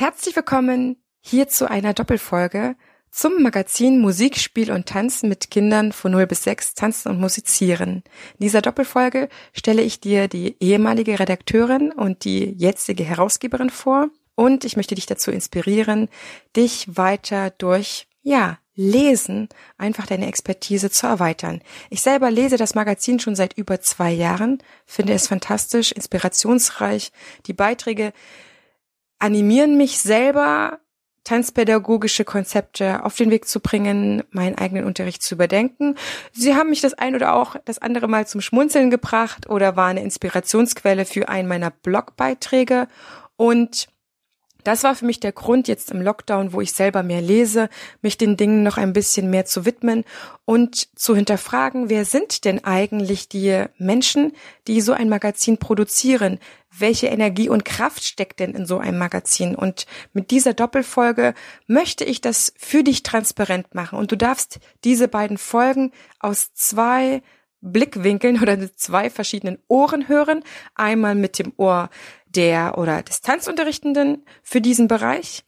Herzlich willkommen hier zu einer Doppelfolge zum Magazin Musik, Spiel und Tanzen mit Kindern von 0 bis 6 Tanzen und Musizieren. In dieser Doppelfolge stelle ich dir die ehemalige Redakteurin und die jetzige Herausgeberin vor und ich möchte dich dazu inspirieren, dich weiter durch, ja, Lesen einfach deine Expertise zu erweitern. Ich selber lese das Magazin schon seit über zwei Jahren, finde es fantastisch, inspirationsreich. Die Beiträge animieren mich selber, tanzpädagogische Konzepte auf den Weg zu bringen, meinen eigenen Unterricht zu überdenken. Sie haben mich das ein oder auch das andere Mal zum Schmunzeln gebracht oder war eine Inspirationsquelle für einen meiner Blogbeiträge und das war für mich der Grund jetzt im Lockdown, wo ich selber mehr lese, mich den Dingen noch ein bisschen mehr zu widmen und zu hinterfragen, wer sind denn eigentlich die Menschen, die so ein Magazin produzieren? Welche Energie und Kraft steckt denn in so einem Magazin? Und mit dieser Doppelfolge möchte ich das für dich transparent machen. Und du darfst diese beiden Folgen aus zwei Blickwinkeln oder zwei verschiedenen Ohren hören. Einmal mit dem Ohr der oder des Tanzunterrichtenden für diesen Bereich.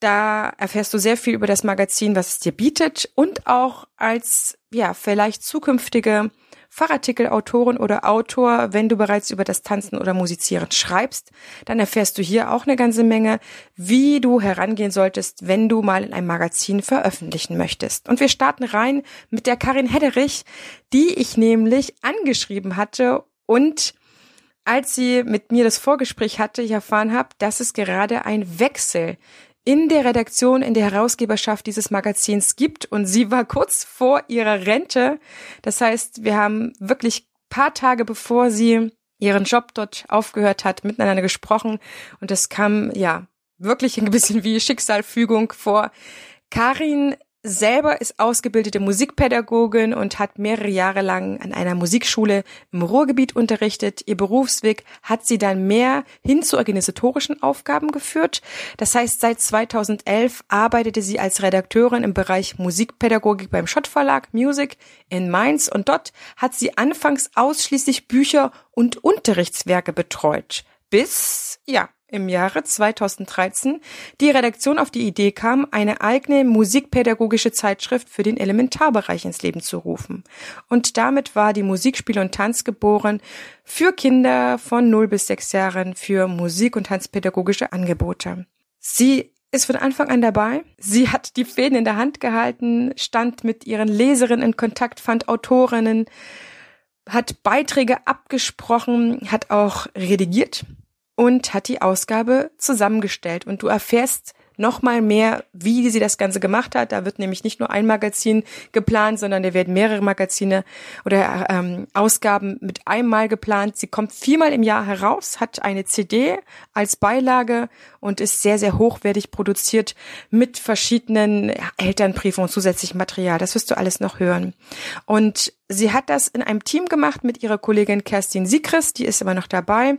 Da erfährst du sehr viel über das Magazin, was es dir bietet und auch als, ja, vielleicht zukünftige Fachartikelautorin oder Autor, wenn du bereits über das Tanzen oder Musizieren schreibst, dann erfährst du hier auch eine ganze Menge, wie du herangehen solltest, wenn du mal in einem Magazin veröffentlichen möchtest. Und wir starten rein mit der Karin Hedderich, die ich nämlich angeschrieben hatte und als sie mit mir das Vorgespräch hatte, ich erfahren habe, dass es gerade ein Wechsel in der Redaktion, in der Herausgeberschaft dieses Magazins gibt und sie war kurz vor ihrer Rente. Das heißt, wir haben wirklich paar Tage bevor sie ihren Job dort aufgehört hat, miteinander gesprochen und das kam ja wirklich ein bisschen wie Schicksalfügung vor. Karin selber ist ausgebildete Musikpädagogin und hat mehrere Jahre lang an einer Musikschule im Ruhrgebiet unterrichtet. Ihr Berufsweg hat sie dann mehr hin zu organisatorischen Aufgaben geführt. Das heißt, seit 2011 arbeitete sie als Redakteurin im Bereich Musikpädagogik beim Schott Verlag Music in Mainz und dort hat sie anfangs ausschließlich Bücher und Unterrichtswerke betreut. Bis, ja, im Jahre 2013 die Redaktion auf die Idee kam, eine eigene musikpädagogische Zeitschrift für den Elementarbereich ins Leben zu rufen. Und damit war die Musikspiel und Tanz geboren für Kinder von 0 bis 6 Jahren für Musik- und Tanzpädagogische Angebote. Sie ist von Anfang an dabei. Sie hat die Fäden in der Hand gehalten, stand mit ihren Leserinnen in Kontakt, fand Autorinnen, hat Beiträge abgesprochen, hat auch redigiert und hat die Ausgabe zusammengestellt. Und du erfährst nochmal mehr, wie sie das Ganze gemacht hat. Da wird nämlich nicht nur ein Magazin geplant, sondern da werden mehrere Magazine oder ähm, Ausgaben mit einmal geplant. Sie kommt viermal im Jahr heraus, hat eine CD als Beilage und ist sehr, sehr hochwertig produziert mit verschiedenen Elternbriefen und zusätzlichem Material. Das wirst du alles noch hören. Und sie hat das in einem Team gemacht mit ihrer Kollegin Kerstin Sigrist, die ist immer noch dabei,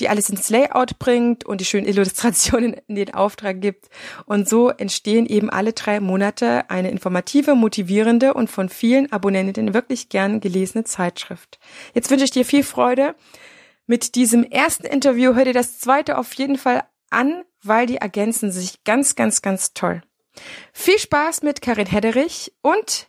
die alles ins Layout bringt und die schönen Illustrationen in den Auftrag gibt. Und so entstehen eben alle drei Monate eine informative, motivierende und von vielen Abonnentinnen wirklich gern gelesene Zeitschrift. Jetzt wünsche ich dir viel Freude mit diesem ersten Interview. Hör dir das zweite auf jeden Fall an, weil die ergänzen sich ganz, ganz, ganz toll. Viel Spaß mit Karin Hedderich und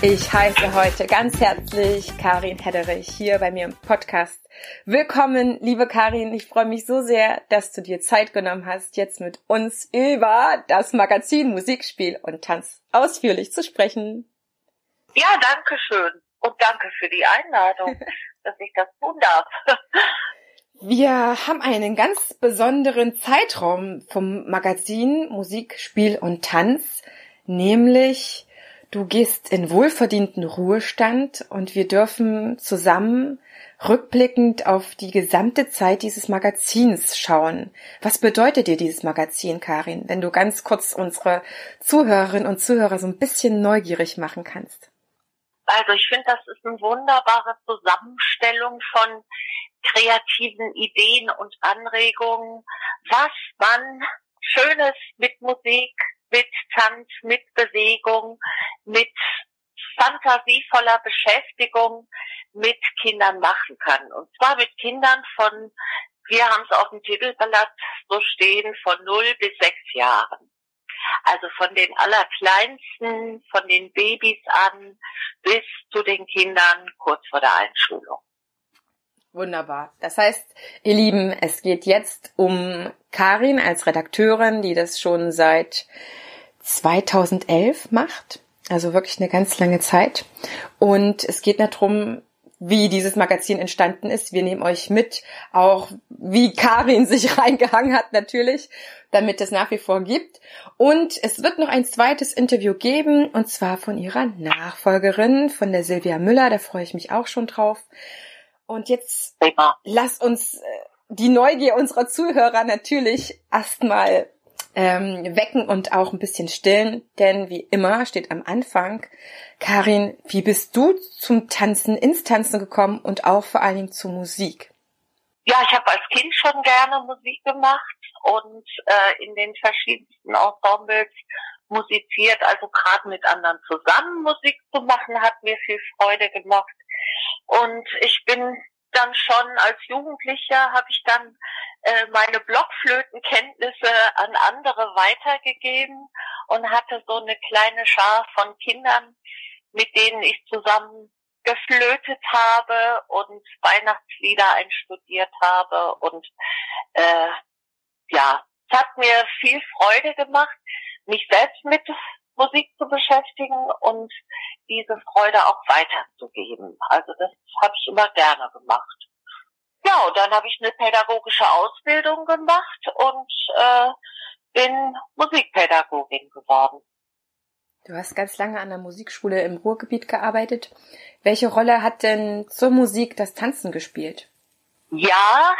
Ich heiße heute ganz herzlich Karin Hedderich hier bei mir im Podcast. Willkommen, liebe Karin. Ich freue mich so sehr, dass du dir Zeit genommen hast, jetzt mit uns über das Magazin Musikspiel und Tanz ausführlich zu sprechen. Ja, danke schön. Und danke für die Einladung, dass ich das tun darf. Wir haben einen ganz besonderen Zeitraum vom Magazin Musik, Spiel und Tanz, nämlich Du gehst in wohlverdienten Ruhestand und wir dürfen zusammen rückblickend auf die gesamte Zeit dieses Magazins schauen. Was bedeutet dir dieses Magazin, Karin, wenn du ganz kurz unsere Zuhörerinnen und Zuhörer so ein bisschen neugierig machen kannst? Also ich finde, das ist eine wunderbare Zusammenstellung von kreativen Ideen und Anregungen, was man Schönes mit Musik, mit Tanz, mit Bewegung, mit fantasievoller Beschäftigung mit Kindern machen kann. Und zwar mit Kindern von, wir haben es auf dem Titelblatt so stehen, von 0 bis 6 Jahren. Also von den allerkleinsten, von den Babys an bis zu den Kindern kurz vor der Einschulung. Wunderbar. Das heißt, ihr Lieben, es geht jetzt um Karin als Redakteurin, die das schon seit 2011 macht. Also wirklich eine ganz lange Zeit. Und es geht darum, wie dieses Magazin entstanden ist. Wir nehmen euch mit, auch wie Karin sich reingehangen hat natürlich, damit es nach wie vor gibt. Und es wird noch ein zweites Interview geben, und zwar von ihrer Nachfolgerin, von der Silvia Müller. Da freue ich mich auch schon drauf. Und jetzt lass uns äh, die Neugier unserer Zuhörer natürlich erstmal ähm, wecken und auch ein bisschen stillen, denn wie immer steht am Anfang, Karin, wie bist du zum Tanzen, ins Tanzen gekommen und auch vor allen Dingen zur Musik? Ja, ich habe als Kind schon gerne Musik gemacht und äh, in den verschiedensten Ensembles musiziert, also gerade mit anderen zusammen Musik zu machen, hat mir viel Freude gemacht. Und ich bin dann schon als Jugendlicher habe ich dann äh, meine Blockflötenkenntnisse an andere weitergegeben und hatte so eine kleine Schar von Kindern, mit denen ich zusammen geflötet habe und Weihnachtslieder einstudiert habe und äh, ja, es hat mir viel Freude gemacht, mich selbst mit Musik zu beschäftigen und diese Freude auch weiterzugeben. Also das habe ich immer gerne gemacht. Ja, und dann habe ich eine pädagogische Ausbildung gemacht und äh, bin Musikpädagogin geworden. Du hast ganz lange an der Musikschule im Ruhrgebiet gearbeitet. Welche Rolle hat denn zur Musik das Tanzen gespielt? Ja,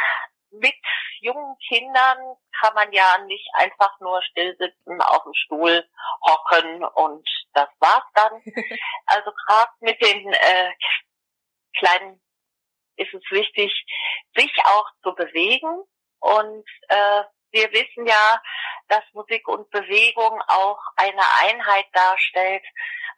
mit jungen Kindern kann man ja nicht einfach nur still sitzen, auf dem Stuhl hocken und das war's dann. also gerade mit den äh, kleinen ist es wichtig, sich auch zu bewegen und äh, wir wissen ja, dass Musik und Bewegung auch eine Einheit darstellt.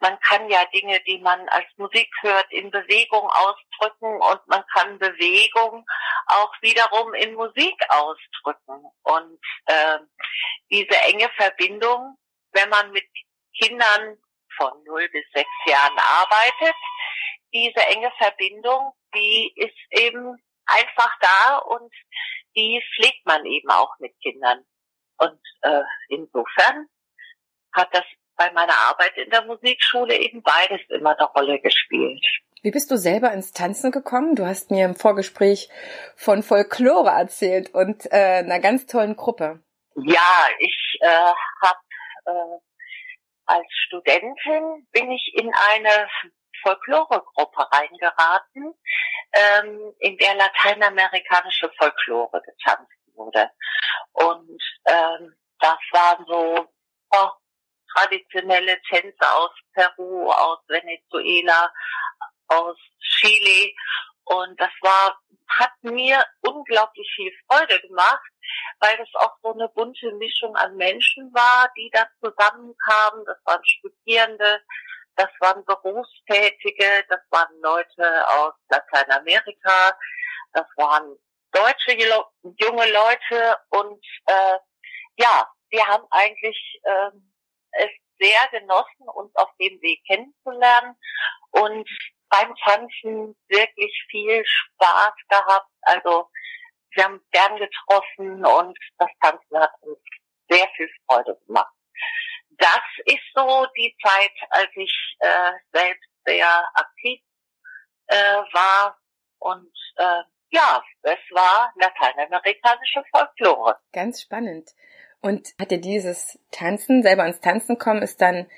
Man kann ja Dinge, die man als Musik hört, in Bewegung ausdrücken und man kann Bewegung auch wiederum in Musik ausdrücken. Und äh, diese enge Verbindung, wenn man mit Kindern von 0 bis 6 Jahren arbeitet, diese enge Verbindung, die ist eben einfach da und die pflegt man eben auch mit Kindern. Und äh, insofern hat das bei meiner Arbeit in der Musikschule eben beides immer eine Rolle gespielt. Wie bist du selber ins Tanzen gekommen? Du hast mir im Vorgespräch von Folklore erzählt und äh, einer ganz tollen Gruppe. Ja, ich äh, habe äh, als Studentin bin ich in eine Folkloregruppe reingeraten, ähm, in der lateinamerikanische Folklore getanzt wurde. Und ähm, das waren so oh, traditionelle Tänze aus Peru, aus Venezuela, aus Chile. Und das war, hat mir unglaublich viel Freude gemacht, weil das auch so eine bunte Mischung an Menschen war, die da zusammenkamen. Das waren Studierende, das waren Berufstätige, das waren Leute aus Lateinamerika, das waren deutsche junge Leute und äh, ja, wir haben eigentlich äh, es sehr genossen, uns auf dem Weg kennenzulernen und beim Tanzen wirklich viel Spaß gehabt. Also wir haben gern getroffen und das Tanzen hat uns sehr viel Freude gemacht das ist so die Zeit, als ich äh, selbst sehr aktiv äh, war und äh, ja, es war lateinamerikanische Folklore. Ganz spannend. Und hat dir dieses Tanzen, selber ins Tanzen kommen, ist dann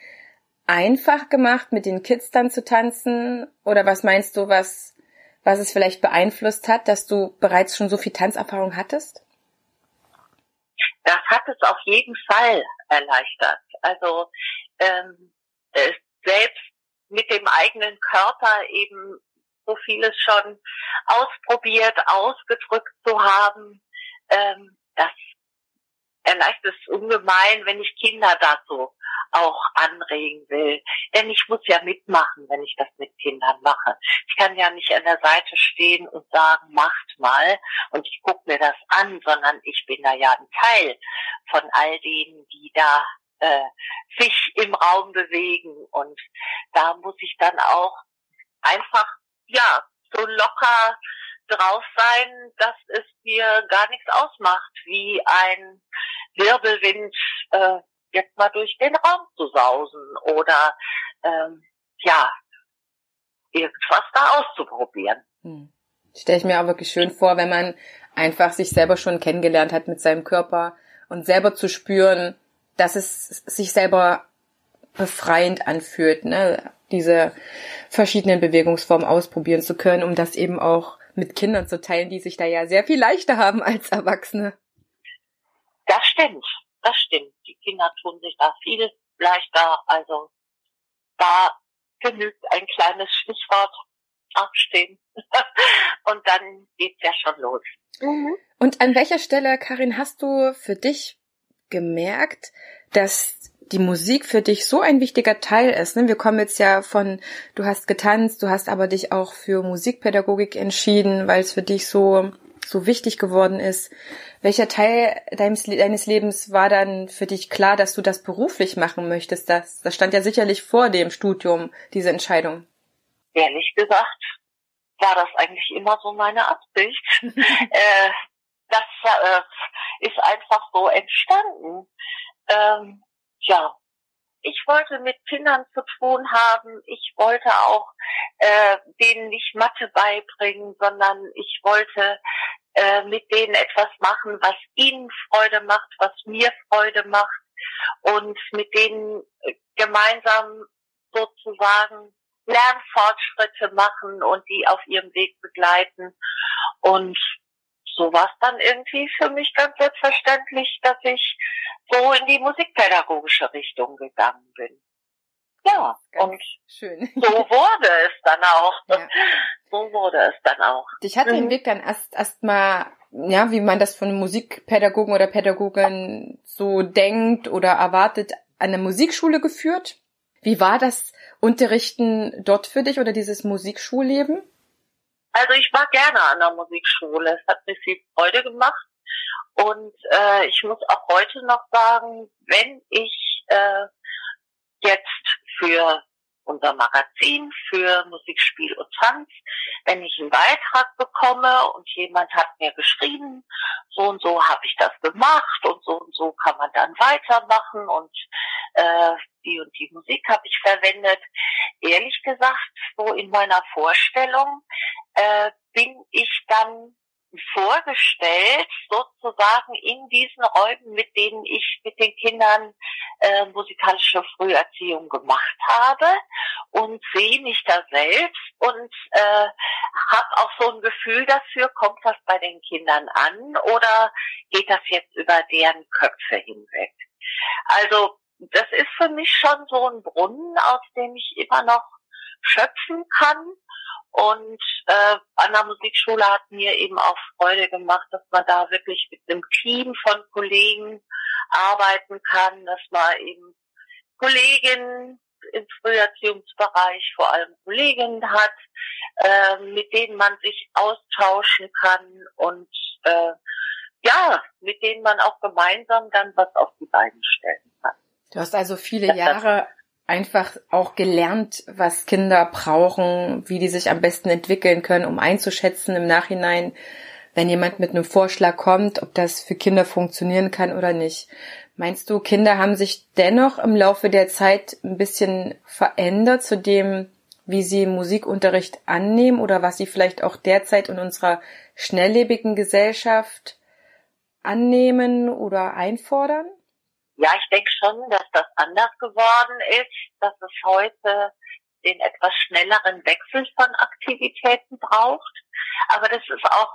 einfach gemacht, mit den Kids dann zu tanzen? Oder was meinst du, was, was es vielleicht beeinflusst hat, dass du bereits schon so viel Tanzerfahrung hattest? Das hat es auf jeden Fall erleichtert. Also ähm, selbst mit dem eigenen Körper eben so vieles schon ausprobiert, ausgedrückt zu haben, ähm, das erleichtert es ungemein, wenn ich Kinder dazu auch anregen will. Denn ich muss ja mitmachen, wenn ich das mit Kindern mache. Ich kann ja nicht an der Seite stehen und sagen, macht mal und ich gucke mir das an, sondern ich bin da ja ein Teil von all denen, die da äh, sich im Raum bewegen. Und da muss ich dann auch einfach, ja, so locker drauf sein, dass es mir gar nichts ausmacht, wie ein Wirbelwind äh, jetzt mal durch den Raum zu sausen oder ähm, ja, irgendwas da auszuprobieren. Hm. Stelle ich mir auch wirklich schön vor, wenn man einfach sich selber schon kennengelernt hat mit seinem Körper und selber zu spüren, dass es sich selber befreiend anfühlt, ne? Diese verschiedenen Bewegungsformen ausprobieren zu können, um das eben auch mit Kindern zu teilen, die sich da ja sehr viel leichter haben als Erwachsene. Das stimmt, das stimmt. Die Kinder tun sich da viel leichter. Also da genügt ein kleines Stichwort aufstehen und dann geht's ja schon los. Mhm. Und an welcher Stelle, Karin, hast du für dich gemerkt, dass die Musik für dich so ein wichtiger Teil ist. Ne? Wir kommen jetzt ja von, du hast getanzt, du hast aber dich auch für Musikpädagogik entschieden, weil es für dich so, so wichtig geworden ist. Welcher Teil deines, deines Lebens war dann für dich klar, dass du das beruflich machen möchtest? Das, das stand ja sicherlich vor dem Studium, diese Entscheidung. Ehrlich gesagt, war das eigentlich immer so meine Absicht. äh, das äh, ist einfach so entstanden. Ähm, ja, ich wollte mit Kindern zu tun haben. Ich wollte auch äh, denen nicht Mathe beibringen, sondern ich wollte äh, mit denen etwas machen, was ihnen Freude macht, was mir Freude macht und mit denen äh, gemeinsam sozusagen Lernfortschritte machen und die auf ihrem Weg begleiten. Und so war es dann irgendwie für mich ganz selbstverständlich, dass ich so in die musikpädagogische Richtung gegangen bin. Ja, und schön. so wurde es dann auch. Ja. So wurde es dann auch. Dich hat mhm. den Weg dann erst mal, ja, wie man das von Musikpädagogen oder Pädagogin so denkt oder erwartet, an der Musikschule geführt. Wie war das Unterrichten dort für dich oder dieses Musikschulleben? Also ich war gerne an der Musikschule. Es hat mir viel Freude gemacht. Und äh, ich muss auch heute noch sagen, wenn ich äh, jetzt für unser Magazin für Musikspiel und Tanz, wenn ich einen Beitrag bekomme und jemand hat mir geschrieben, so und so habe ich das gemacht und so und so kann man dann weitermachen und äh, die und die Musik habe ich verwendet. Ehrlich gesagt, so in meiner Vorstellung äh, bin ich dann vorgestellt, sozusagen in diesen Räumen, mit denen ich mit den Kindern äh, musikalische Früherziehung gemacht habe und sehe mich da selbst und äh, habe auch so ein Gefühl dafür, kommt das bei den Kindern an oder geht das jetzt über deren Köpfe hinweg? Also das ist für mich schon so ein Brunnen, aus dem ich immer noch schöpfen kann und äh, an der Musikschule hat mir eben auch Freude gemacht, dass man da wirklich mit einem Team von Kollegen arbeiten kann, dass man eben Kolleginnen im Früherziehungsbereich vor allem Kolleginnen hat, äh, mit denen man sich austauschen kann und äh, ja, mit denen man auch gemeinsam dann was auf die Beine stellen kann. Du hast also viele Jahre einfach auch gelernt, was Kinder brauchen, wie die sich am besten entwickeln können, um einzuschätzen im Nachhinein, wenn jemand mit einem Vorschlag kommt, ob das für Kinder funktionieren kann oder nicht. Meinst du, Kinder haben sich dennoch im Laufe der Zeit ein bisschen verändert zu dem, wie sie Musikunterricht annehmen oder was sie vielleicht auch derzeit in unserer schnelllebigen Gesellschaft annehmen oder einfordern? Ja, ich denke schon, dass das anders geworden ist, dass es heute den etwas schnelleren Wechsel von Aktivitäten braucht. Aber das ist auch,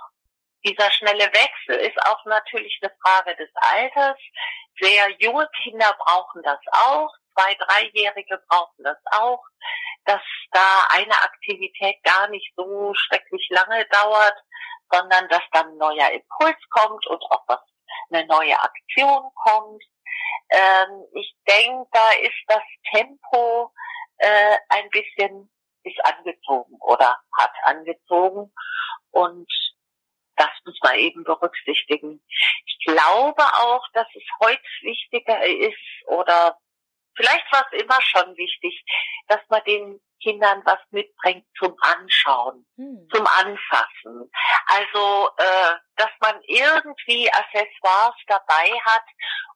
dieser schnelle Wechsel ist auch natürlich eine Frage des Alters. Sehr junge Kinder brauchen das auch. Zwei, dreijährige brauchen das auch. Dass da eine Aktivität gar nicht so schrecklich lange dauert, sondern dass dann ein neuer Impuls kommt und auch was, eine neue Aktion kommt. Ähm, ich denke, da ist das Tempo äh, ein bisschen ist angezogen oder hat angezogen und das muss man eben berücksichtigen. Ich glaube auch, dass es heute wichtiger ist oder vielleicht war es immer schon wichtig, dass man den Kindern was mitbringt zum Anschauen, hm. zum Anfassen. Also, äh, dass man irgendwie Accessoires dabei hat,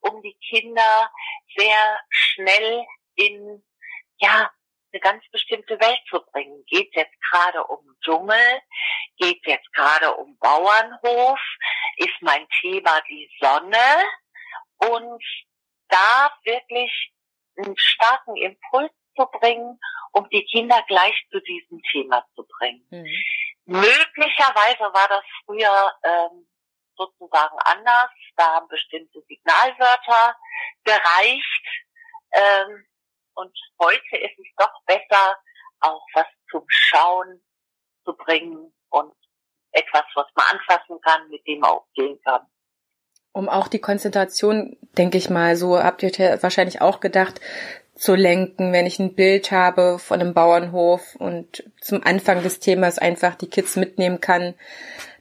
um die Kinder sehr schnell in, ja, eine ganz bestimmte Welt zu bringen. Geht jetzt gerade um Dschungel? Geht jetzt gerade um Bauernhof? Ist mein Thema die Sonne? Und da wirklich einen starken Impuls zu bringen, um die Kinder gleich zu diesem Thema zu bringen. Mhm. Möglicherweise war das früher ähm, sozusagen anders. Da haben bestimmte Signalwörter gereicht. Ähm, und heute ist es doch besser, auch was zum Schauen zu bringen und etwas, was man anfassen kann, mit dem man auch gehen kann. Um auch die Konzentration, denke ich mal, so habt ihr wahrscheinlich auch gedacht, zu lenken, wenn ich ein Bild habe von einem Bauernhof und zum Anfang des Themas einfach die Kids mitnehmen kann,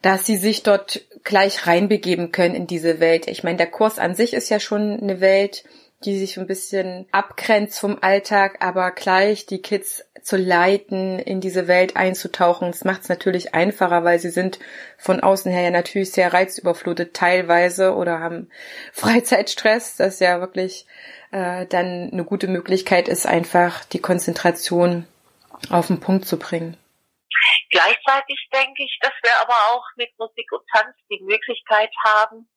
dass sie sich dort gleich reinbegeben können in diese Welt. Ich meine, der Kurs an sich ist ja schon eine Welt, die sich ein bisschen abgrenzt vom Alltag, aber gleich die Kids zu leiten, in diese Welt einzutauchen. Das macht es natürlich einfacher, weil sie sind von außen her ja natürlich sehr reizüberflutet teilweise oder haben Freizeitstress, das ja wirklich äh, dann eine gute Möglichkeit ist, einfach die Konzentration auf den Punkt zu bringen. Gleichzeitig denke ich, dass wir aber auch mit Musik und Tanz die Möglichkeit haben,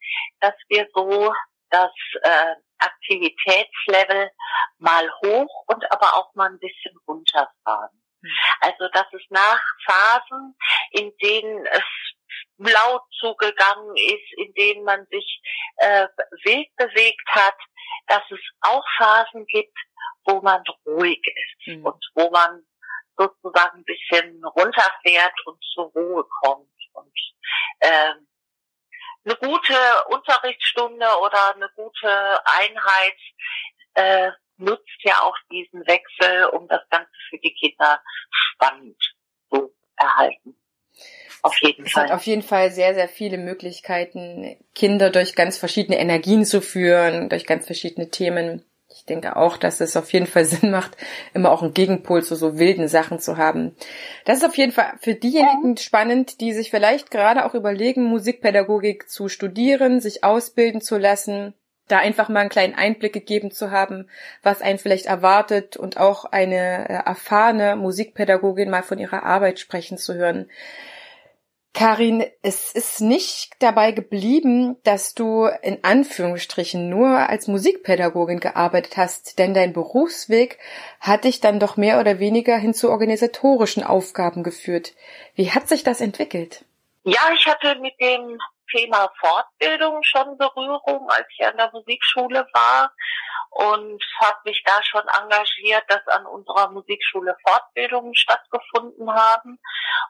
dass wir so das äh, Aktivitätslevel mal hoch und aber auch mal ein bisschen runterfahren. Mhm. Also dass es nach Phasen, in denen es laut zugegangen ist, in denen man sich äh, wild bewegt hat, dass es auch Phasen gibt, wo man ruhig ist mhm. und wo man sozusagen ein bisschen runterfährt und zur Ruhe kommt und ähm, eine gute Unterrichtsstunde oder eine gute Einheit äh, nutzt ja auch diesen Wechsel, um das Ganze für die Kinder spannend zu erhalten. Auf jeden es Fall. hat auf jeden Fall sehr, sehr viele Möglichkeiten, Kinder durch ganz verschiedene Energien zu führen, durch ganz verschiedene Themen ich denke auch, dass es auf jeden Fall Sinn macht, immer auch einen Gegenpol zu so wilden Sachen zu haben. Das ist auf jeden Fall für diejenigen spannend, die sich vielleicht gerade auch überlegen, Musikpädagogik zu studieren, sich ausbilden zu lassen, da einfach mal einen kleinen Einblick gegeben zu haben, was einen vielleicht erwartet und auch eine äh, erfahrene Musikpädagogin mal von ihrer Arbeit sprechen zu hören. Karin, es ist nicht dabei geblieben, dass du in Anführungsstrichen nur als Musikpädagogin gearbeitet hast, denn dein Berufsweg hat dich dann doch mehr oder weniger hin zu organisatorischen Aufgaben geführt. Wie hat sich das entwickelt? Ja, ich hatte mit dem Thema Fortbildung schon Berührung, als ich an der Musikschule war und habe mich da schon engagiert, dass an unserer Musikschule Fortbildungen stattgefunden haben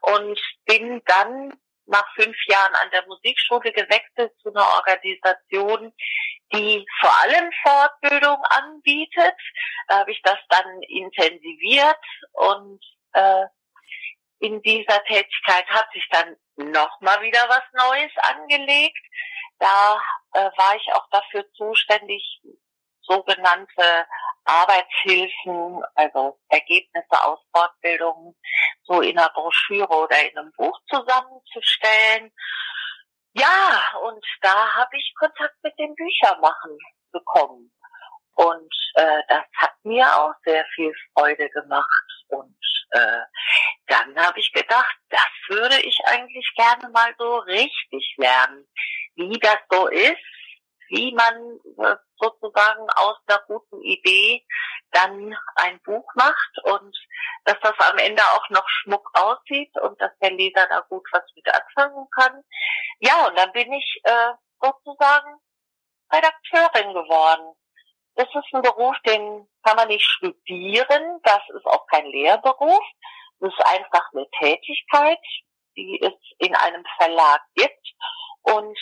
und bin dann nach fünf Jahren an der Musikschule gewechselt zu einer Organisation, die vor allem Fortbildung anbietet. Da habe ich das dann intensiviert und äh, in dieser Tätigkeit hat sich dann nochmal wieder was Neues angelegt. Da äh, war ich auch dafür zuständig, sogenannte Arbeitshilfen, also Ergebnisse aus Fortbildungen, so in einer Broschüre oder in einem Buch zusammenzustellen. Ja, und da habe ich Kontakt mit dem Büchermachen bekommen. Und äh, das hat mir auch sehr viel Freude gemacht. Und äh, dann habe ich gedacht, das würde ich eigentlich gerne mal so richtig lernen, wie das so ist, wie man äh, sozusagen aus einer guten Idee dann ein Buch macht und dass das am Ende auch noch schmuck aussieht und dass der Leser da gut was mit anfangen kann. Ja, und dann bin ich äh, sozusagen Redakteurin geworden. Das ist ein Beruf, den kann man nicht studieren. Das ist auch kein Lehrberuf. Das ist einfach eine Tätigkeit, die es in einem Verlag gibt. Und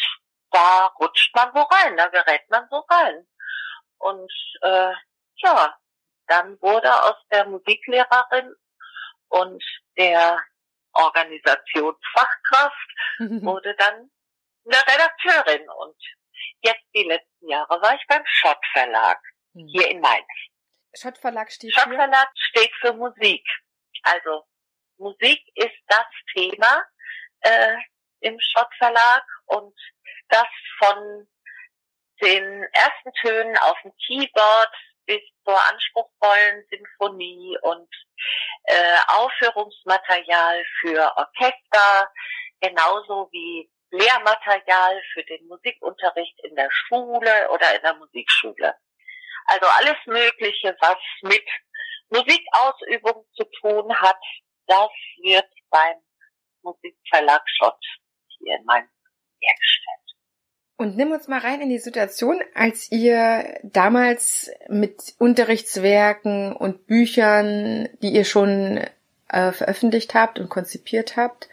da rutscht man so rein, da gerät man so rein. Und äh, ja, dann wurde aus der Musiklehrerin und der Organisationsfachkraft wurde dann eine Redakteurin. Und jetzt die letzten Jahre war ich beim Schott Verlag hm. hier in Mainz. Schott Verlag steht Schott Verlag steht für Musik. Also Musik ist das Thema äh, im Schott Verlag und das von den ersten Tönen auf dem Keyboard bis zur anspruchsvollen Symphonie und äh, Aufführungsmaterial für Orchester, genauso wie Lehrmaterial für den Musikunterricht in der Schule oder in der Musikschule. Also alles Mögliche, was mit Musikausübung zu tun hat, das wird beim Musikverlag Schott hier in meinem hergestellt. Und nimm uns mal rein in die Situation, als ihr damals mit Unterrichtswerken und Büchern, die ihr schon äh, veröffentlicht habt und konzipiert habt,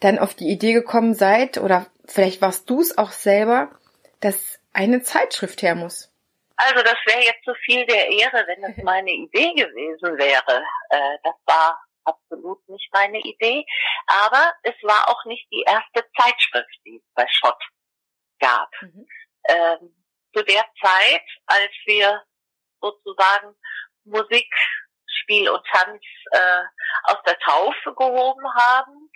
dann auf die Idee gekommen seid, oder vielleicht warst du es auch selber, dass eine Zeitschrift her muss. Also das wäre jetzt zu viel der Ehre, wenn das meine Idee gewesen wäre. Äh, das war absolut nicht meine Idee. Aber es war auch nicht die erste Zeitschrift, die es bei Schott gab. Mhm. Ähm, zu der Zeit, als wir sozusagen Musik, Spiel und Tanz äh, aus der Taufe gehoben haben,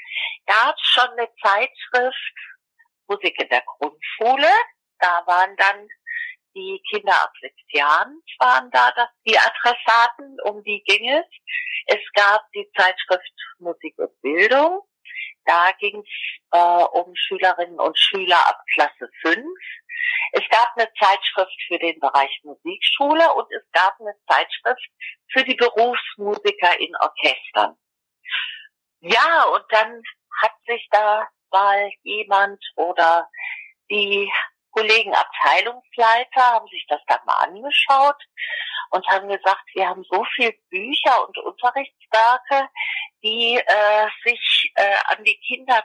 gab es schon eine Zeitschrift Musik in der Grundschule. Da waren dann die Kinder ab sechs Jahren waren da das, die Adressaten, um die ging es. Es gab die Zeitschrift Musik und Bildung. Da ging es äh, um Schülerinnen und Schüler ab Klasse 5. Es gab eine Zeitschrift für den Bereich Musikschule und es gab eine Zeitschrift für die Berufsmusiker in Orchestern. Ja, und dann hat sich da mal jemand oder die Kollegen Abteilungsleiter haben sich das dann mal angeschaut und haben gesagt, wir haben so viel Bücher und Unterrichtswerke, die äh, sich äh, an die Kinder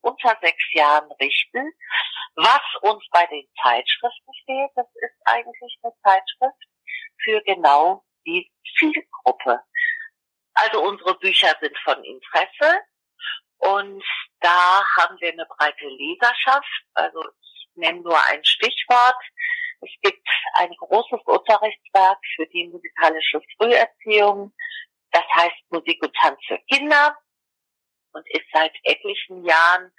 unter sechs Jahren richten. Was uns bei den Zeitschriften fehlt, das ist eigentlich eine Zeitschrift für genau die Zielgruppe. Also unsere Bücher sind von Interesse und da haben wir eine breite Leserschaft. Also nenne nur ein Stichwort. Es gibt ein großes Unterrichtswerk für die musikalische Früherziehung. Das heißt Musik und Tanz für Kinder und ist seit etlichen Jahren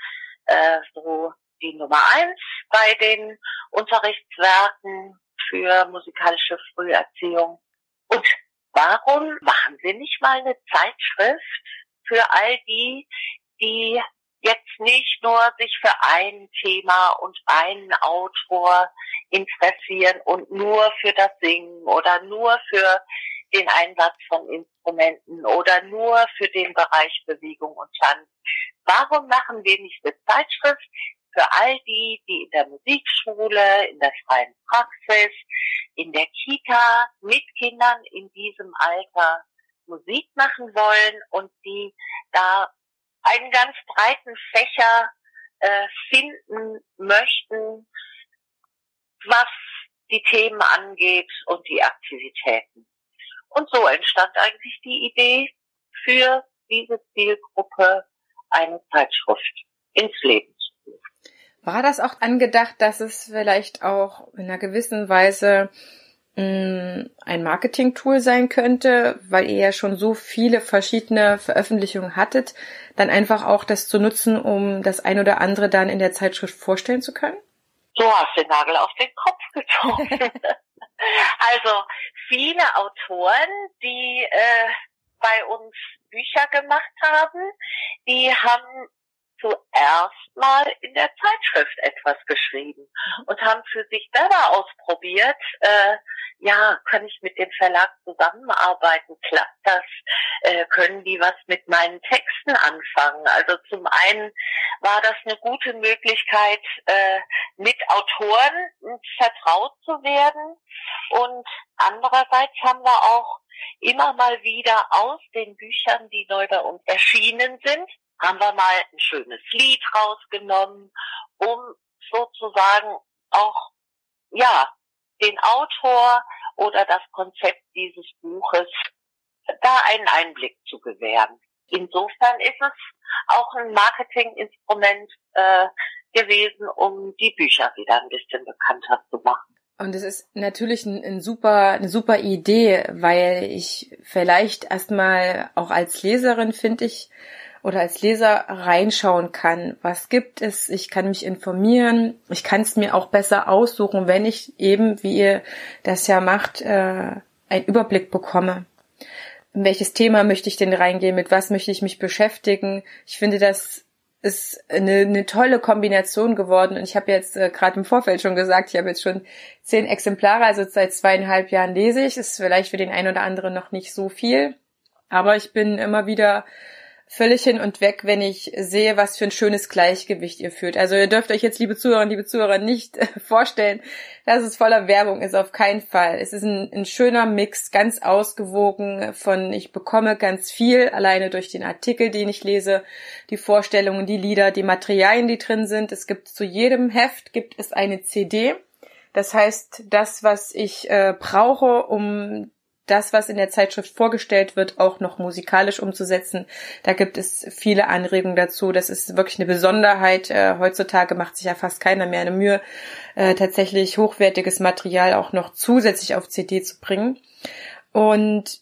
äh, so die Nummer eins bei den Unterrichtswerken für musikalische Früherziehung. Und warum machen wir nicht mal eine Zeitschrift für all die, die jetzt nicht nur sich für ein Thema und einen Autor interessieren und nur für das Singen oder nur für den Einsatz von Instrumenten oder nur für den Bereich Bewegung und Tanz. Warum machen wir nicht eine Zeitschrift für all die, die in der Musikschule, in der freien Praxis, in der Kita mit Kindern in diesem Alter Musik machen wollen und die da einen ganz breiten Fächer äh, finden möchten, was die Themen angeht und die Aktivitäten. Und so entstand eigentlich die Idee für diese Zielgruppe eine Zeitschrift ins Leben zu rufen. War das auch angedacht, dass es vielleicht auch in einer gewissen Weise Mm, ein Marketing-Tool sein könnte, weil ihr ja schon so viele verschiedene Veröffentlichungen hattet, dann einfach auch das zu nutzen, um das ein oder andere dann in der Zeitschrift vorstellen zu können? Du hast den Nagel auf den Kopf getroffen. also viele Autoren, die äh, bei uns Bücher gemacht haben, die haben zuerst mal in der Zeitschrift etwas geschrieben mhm. und haben für sich selber ausprobiert, äh, ja, kann ich mit dem Verlag zusammenarbeiten? Klappt das? Äh, können die was mit meinen Texten anfangen? Also zum einen war das eine gute Möglichkeit, äh, mit Autoren vertraut zu werden und andererseits haben wir auch immer mal wieder aus den Büchern, die neu bei uns erschienen sind, haben wir mal ein schönes Lied rausgenommen, um sozusagen auch, ja, den Autor oder das Konzept dieses Buches da einen Einblick zu gewähren. Insofern ist es auch ein Marketinginstrument äh, gewesen, um die Bücher wieder ein bisschen bekannter zu machen. Und es ist natürlich ein, ein, super, eine super Idee, weil ich vielleicht erstmal auch als Leserin finde ich oder als Leser reinschauen kann. Was gibt es? Ich kann mich informieren. Ich kann es mir auch besser aussuchen, wenn ich eben, wie ihr das ja macht, äh, einen Überblick bekomme. In welches Thema möchte ich denn reingehen? Mit was möchte ich mich beschäftigen? Ich finde, das ist eine, eine tolle Kombination geworden. Und ich habe jetzt äh, gerade im Vorfeld schon gesagt, ich habe jetzt schon zehn Exemplare, also seit zweieinhalb Jahren lese ich. Ist vielleicht für den einen oder anderen noch nicht so viel. Aber ich bin immer wieder völlig hin und weg, wenn ich sehe, was für ein schönes Gleichgewicht ihr führt. Also ihr dürft euch jetzt, liebe Zuhörer und liebe Zuhörer, nicht vorstellen, dass es voller Werbung ist, auf keinen Fall. Es ist ein, ein schöner Mix, ganz ausgewogen von, ich bekomme ganz viel, alleine durch den Artikel, den ich lese, die Vorstellungen, die Lieder, die Materialien, die drin sind. Es gibt zu jedem Heft gibt es eine CD. Das heißt, das, was ich äh, brauche, um das, was in der Zeitschrift vorgestellt wird, auch noch musikalisch umzusetzen. Da gibt es viele Anregungen dazu. Das ist wirklich eine Besonderheit. Äh, heutzutage macht sich ja fast keiner mehr eine Mühe, äh, tatsächlich hochwertiges Material auch noch zusätzlich auf CD zu bringen. Und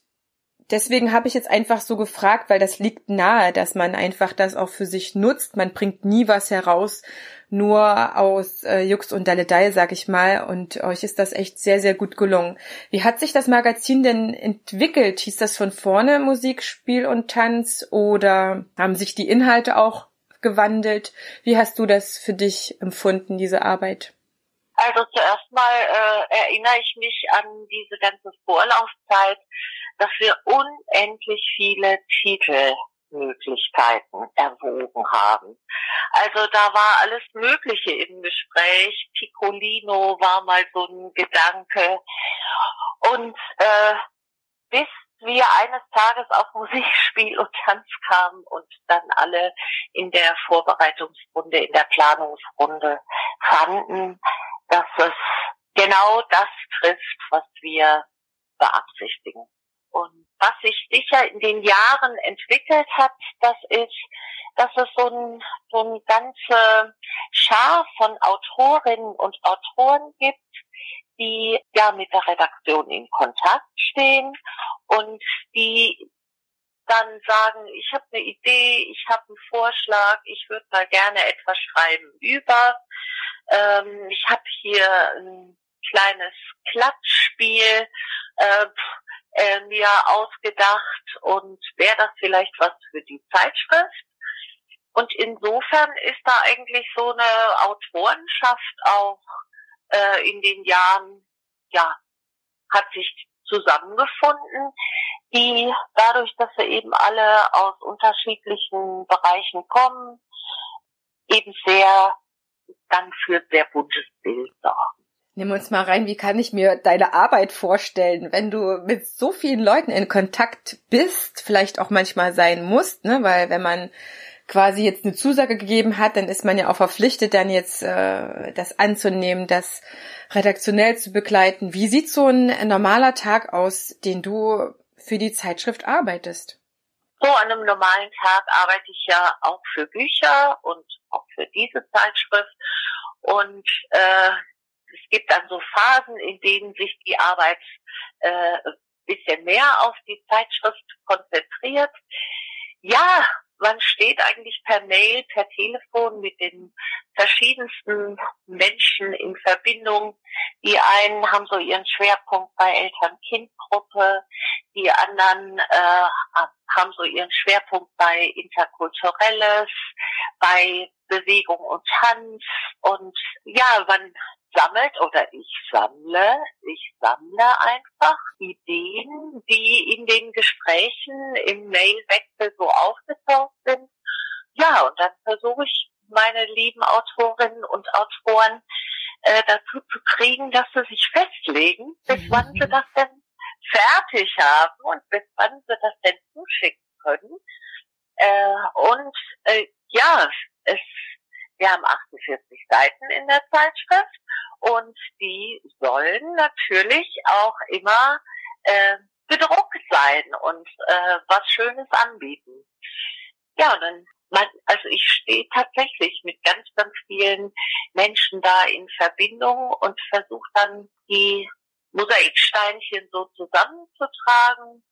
deswegen habe ich jetzt einfach so gefragt, weil das liegt nahe, dass man einfach das auch für sich nutzt. Man bringt nie was heraus, nur aus äh, Jux und Dalledei, sag ich mal. Und euch ist das echt sehr, sehr gut gelungen. Wie hat sich das Magazin denn entwickelt? Hieß das von vorne Musik, Spiel und Tanz oder haben sich die Inhalte auch gewandelt? Wie hast du das für dich empfunden, diese Arbeit? Also zuerst mal äh, erinnere ich mich an diese ganze Vorlaufzeit, dass wir unendlich viele Titel Möglichkeiten erwogen haben. Also da war alles Mögliche im Gespräch. Piccolino war mal so ein Gedanke. Und äh, bis wir eines Tages auf Musikspiel und Tanz kamen und dann alle in der Vorbereitungsrunde, in der Planungsrunde fanden, dass es genau das trifft, was wir beabsichtigen. Und was sich sicher in den Jahren entwickelt hat, das ist, dass es so ein, so ein ganze Schar von Autorinnen und Autoren gibt, die ja mit der Redaktion in Kontakt stehen und die dann sagen, ich habe eine Idee, ich habe einen Vorschlag, ich würde mal gerne etwas schreiben über. Ähm, ich habe hier ein kleines Klatschspiel. Äh, äh, mir ausgedacht und wäre das vielleicht was für die Zeitschrift. Und insofern ist da eigentlich so eine Autorenschaft auch äh, in den Jahren, ja, hat sich zusammengefunden, die dadurch, dass wir eben alle aus unterschiedlichen Bereichen kommen, eben sehr dann für sehr buntes Bild sorgen. Nimm uns mal rein, wie kann ich mir deine Arbeit vorstellen, wenn du mit so vielen Leuten in Kontakt bist, vielleicht auch manchmal sein musst, ne? Weil wenn man quasi jetzt eine Zusage gegeben hat, dann ist man ja auch verpflichtet, dann jetzt äh, das anzunehmen, das redaktionell zu begleiten. Wie sieht so ein normaler Tag aus, den du für die Zeitschrift arbeitest? So an einem normalen Tag arbeite ich ja auch für Bücher und auch für diese Zeitschrift. Und äh, es gibt dann so Phasen, in denen sich die Arbeit äh, bisschen mehr auf die Zeitschrift konzentriert. Ja, man steht eigentlich per Mail, per Telefon mit den verschiedensten Menschen in Verbindung, Die einen haben so ihren Schwerpunkt bei Eltern-Kind-Gruppe, die anderen äh, haben so ihren Schwerpunkt bei Interkulturelles, bei Bewegung und Tanz und ja, man sammelt oder ich sammle, ich sammle einfach Ideen, die in den Gesprächen im Mailwechsel so aufgetaucht sind. Ja, und dann versuche ich meine lieben Autorinnen und Autoren äh, dazu zu kriegen, dass sie sich festlegen, bis mhm. wann sie das denn fertig haben und bis wann sie das denn zuschicken können. Äh, und äh, ja, es, wir haben 48 Seiten in der Zeitschrift und die sollen natürlich auch immer äh, gedruckt sein und äh, was Schönes anbieten. Ja, und dann man, also ich stehe tatsächlich mit ganz, ganz vielen Menschen da in Verbindung und versuche dann die Mosaiksteinchen so zusammenzutragen.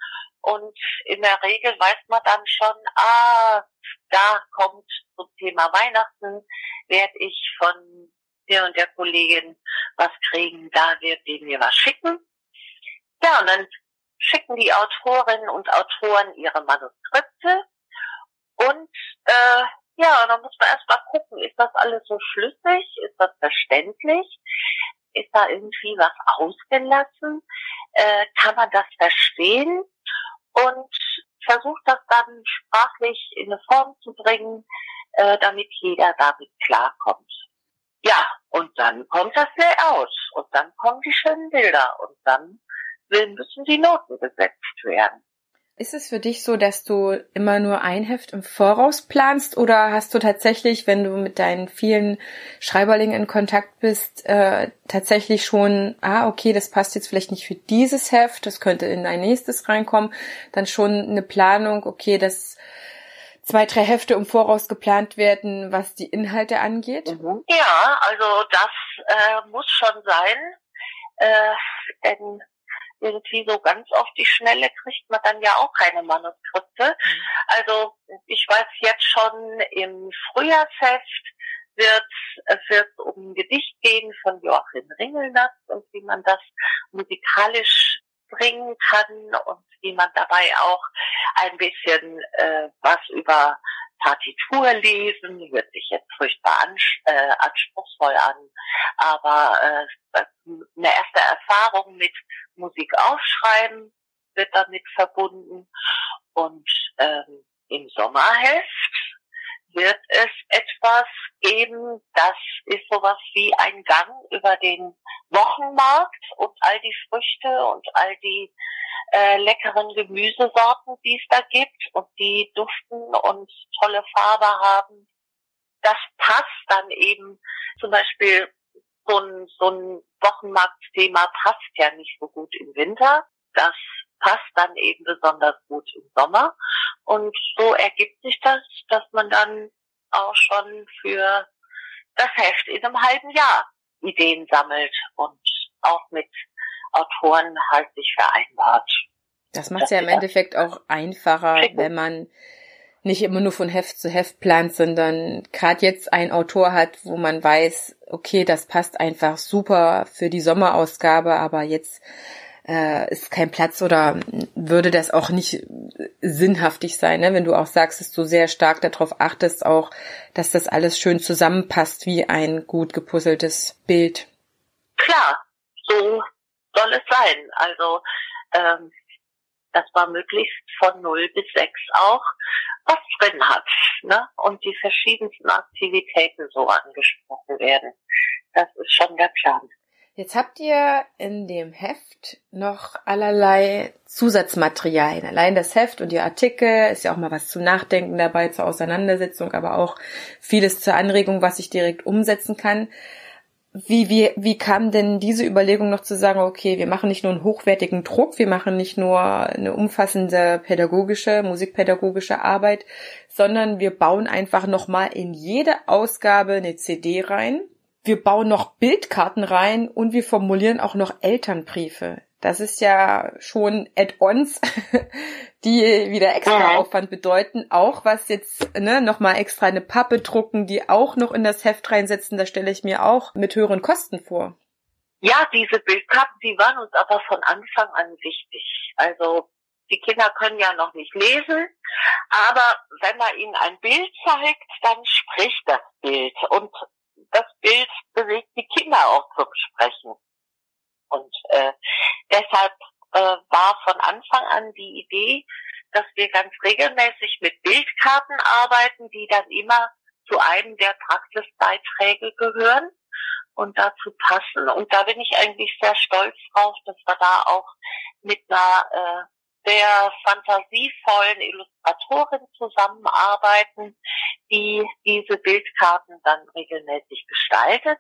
Und in der Regel weiß man dann schon, ah, da kommt zum Thema Weihnachten, werde ich von der und der Kollegin was kriegen, da wird die mir was schicken. Ja, und dann schicken die Autorinnen und Autoren ihre Manuskripte und äh, ja, dann muss man erstmal gucken, ist das alles so schlüssig, ist das verständlich, ist da irgendwie was ausgelassen, äh, kann man das verstehen und versucht das dann sprachlich in eine Form zu bringen, äh, damit jeder damit klarkommt. Ja, und dann kommt das Layout und dann kommen die schönen Bilder und dann müssen die Noten gesetzt werden. Ist es für dich so, dass du immer nur ein Heft im Voraus planst oder hast du tatsächlich, wenn du mit deinen vielen Schreiberlingen in Kontakt bist, äh, tatsächlich schon, ah, okay, das passt jetzt vielleicht nicht für dieses Heft, das könnte in ein nächstes reinkommen, dann schon eine Planung, okay, dass zwei, drei Hefte im Voraus geplant werden, was die Inhalte angeht? Mhm. Ja, also das äh, muss schon sein, äh, denn irgendwie so ganz auf die Schnelle kriegt man dann ja auch keine Manuskripte. Mhm. Also ich weiß jetzt schon im Frühjahrsheft wird es wird um ein Gedicht gehen von Joachim Ringelnatz und wie man das musikalisch bringen kann und wie man dabei auch ein bisschen äh, was über Partitur lesen, hört sich jetzt furchtbar an, äh, anspruchsvoll an, aber äh, eine erste Erfahrung mit Musik aufschreiben wird damit verbunden und ähm, im Sommerheft wird es etwas geben, das ist sowas wie ein Gang über den Wochenmarkt und all die Früchte und all die äh, leckeren Gemüsesorten, die es da gibt und die duften und tolle Farbe haben. Das passt dann eben zum Beispiel so ein, so ein Wochenmarktthema passt ja nicht so gut im Winter. Das passt dann eben besonders gut im Sommer. Und so ergibt sich das, dass man dann auch schon für das Heft in einem halben Jahr Ideen sammelt und auch mit Autoren halt sich vereinbart. Das macht es ja im Endeffekt auch einfacher, wenn man nicht immer nur von Heft zu Heft plant, sondern gerade jetzt ein Autor hat, wo man weiß, okay, das passt einfach super für die Sommerausgabe, aber jetzt äh, ist kein Platz oder würde das auch nicht sinnhaftig sein, ne? wenn du auch sagst, dass du sehr stark darauf achtest, auch, dass das alles schön zusammenpasst wie ein gut gepuzzeltes Bild. Klar, so soll es sein. Also ähm, dass man möglichst von 0 bis 6 auch was drin hat ne? und die verschiedensten Aktivitäten so angesprochen werden. Das ist schon der Plan. Jetzt habt ihr in dem Heft noch allerlei Zusatzmaterialien. Allein das Heft und die Artikel ist ja auch mal was zum Nachdenken dabei, zur Auseinandersetzung, aber auch vieles zur Anregung, was ich direkt umsetzen kann. Wie, wie, wie kam denn diese Überlegung noch zu sagen, okay, wir machen nicht nur einen hochwertigen Druck, wir machen nicht nur eine umfassende pädagogische, musikpädagogische Arbeit, sondern wir bauen einfach nochmal in jede Ausgabe eine CD rein. Wir bauen noch Bildkarten rein und wir formulieren auch noch Elternbriefe. Das ist ja schon Add-ons, die wieder extra Aufwand bedeuten. Auch was jetzt ne, nochmal extra eine Pappe drucken, die auch noch in das Heft reinsetzen, da stelle ich mir auch mit höheren Kosten vor. Ja, diese Bildkarten, die waren uns aber von Anfang an wichtig. Also die Kinder können ja noch nicht lesen, aber wenn man ihnen ein Bild zeigt, dann spricht das Bild und das Bild bewegt die Kinder auch zum Sprechen. Und äh, deshalb äh, war von Anfang an die Idee, dass wir ganz regelmäßig mit Bildkarten arbeiten, die dann immer zu einem der Praxisbeiträge gehören und dazu passen. Und da bin ich eigentlich sehr stolz drauf, dass wir da auch mit einer äh, sehr fantasievollen Illustratorin zusammenarbeiten, die diese Bildkarten dann regelmäßig gestaltet.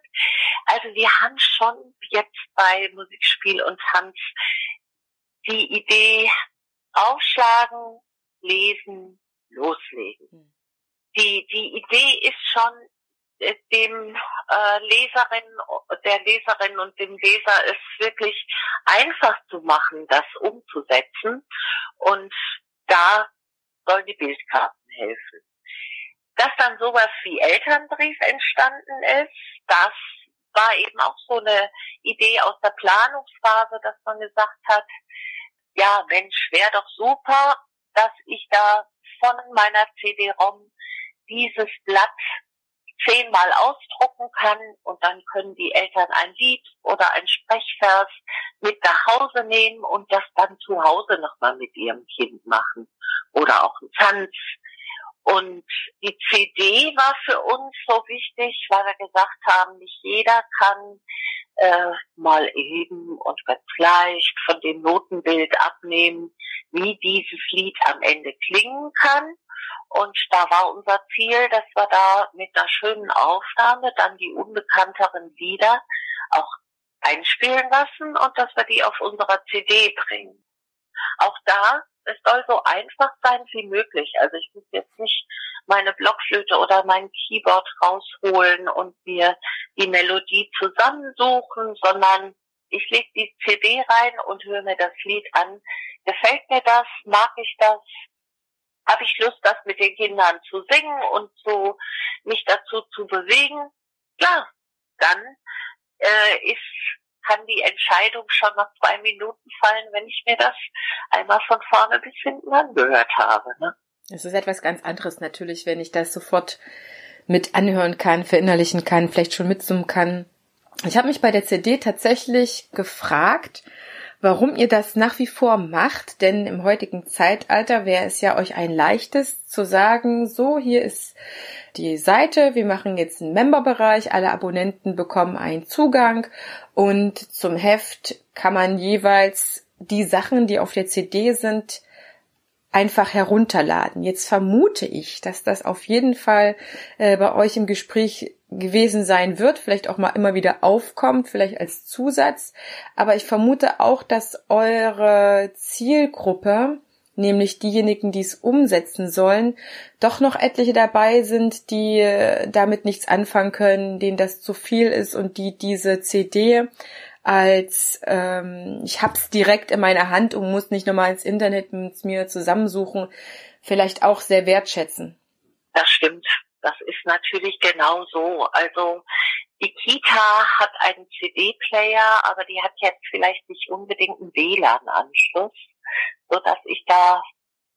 Also wir haben schon jetzt bei Musikspiel und Tanz die Idee aufschlagen, lesen, loslegen. Hm. Die, die Idee ist schon dem äh, Leserin, der Leserin und dem Leser es wirklich einfach zu machen, das umzusetzen. Und da sollen die Bildkarten helfen. Dass dann sowas wie Elternbrief entstanden ist, das war eben auch so eine Idee aus der Planungsphase, dass man gesagt hat, ja Mensch, wäre doch super, dass ich da von meiner CD-ROM dieses Blatt zehnmal ausdrucken kann und dann können die Eltern ein Lied oder ein Sprechvers mit nach Hause nehmen und das dann zu Hause nochmal mit ihrem Kind machen oder auch einen Tanz. Und die CD war für uns so wichtig, weil wir gesagt haben, nicht jeder kann äh, mal eben und ganz leicht von dem Notenbild abnehmen, wie dieses Lied am Ende klingen kann. Und da war unser Ziel, dass wir da mit einer schönen Aufnahme dann die unbekannteren Lieder auch einspielen lassen und dass wir die auf unserer CD bringen. Auch da, es soll so einfach sein wie möglich. Also ich muss jetzt nicht meine Blockflöte oder mein Keyboard rausholen und mir die Melodie zusammensuchen, sondern ich lege die CD rein und höre mir das Lied an. Gefällt mir das? Mag ich das? Habe ich Lust, das mit den Kindern zu singen und so mich dazu zu bewegen? Ja, dann äh, ist kann die Entscheidung schon nach zwei Minuten fallen, wenn ich mir das einmal von vorne bis hinten angehört habe. Ne? Es ist etwas ganz anderes natürlich, wenn ich das sofort mit anhören kann, verinnerlichen kann, vielleicht schon mitsummen kann. Ich habe mich bei der CD tatsächlich gefragt, warum ihr das nach wie vor macht, denn im heutigen Zeitalter wäre es ja euch ein leichtes zu sagen, so, hier ist die Seite, wir machen jetzt einen Memberbereich, alle Abonnenten bekommen einen Zugang und zum Heft kann man jeweils die Sachen, die auf der CD sind, einfach herunterladen. Jetzt vermute ich, dass das auf jeden Fall äh, bei euch im Gespräch gewesen sein wird, vielleicht auch mal immer wieder aufkommt, vielleicht als Zusatz. Aber ich vermute auch, dass eure Zielgruppe, nämlich diejenigen, die es umsetzen sollen, doch noch etliche dabei sind, die äh, damit nichts anfangen können, denen das zu viel ist und die diese CD als ähm, ich hab's direkt in meiner Hand und muss nicht nochmal ins Internet mit mir zusammensuchen, vielleicht auch sehr wertschätzen. Das stimmt. Das ist natürlich genau so. Also die Kita hat einen CD-Player, aber die hat jetzt vielleicht nicht unbedingt einen WLAN-Anschluss, so dass ich da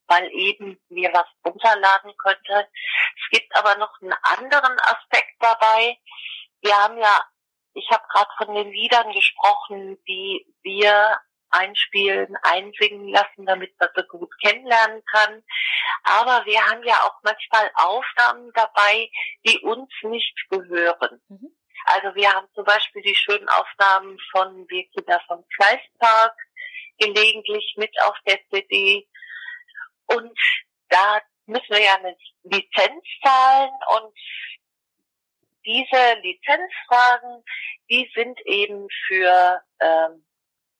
mal eben mir was runterladen könnte. Es gibt aber noch einen anderen Aspekt dabei. Wir haben ja ich habe gerade von den Liedern gesprochen, die wir einspielen, einsingen lassen, damit man so gut kennenlernen kann. Aber wir haben ja auch manchmal Aufnahmen dabei, die uns nicht gehören. Mhm. Also wir haben zum Beispiel die schönen Aufnahmen von Wir Kinder vom Fleißpark gelegentlich mit auf der CD. Und da müssen wir ja eine Lizenz zahlen und diese Lizenzfragen, die sind eben für ähm,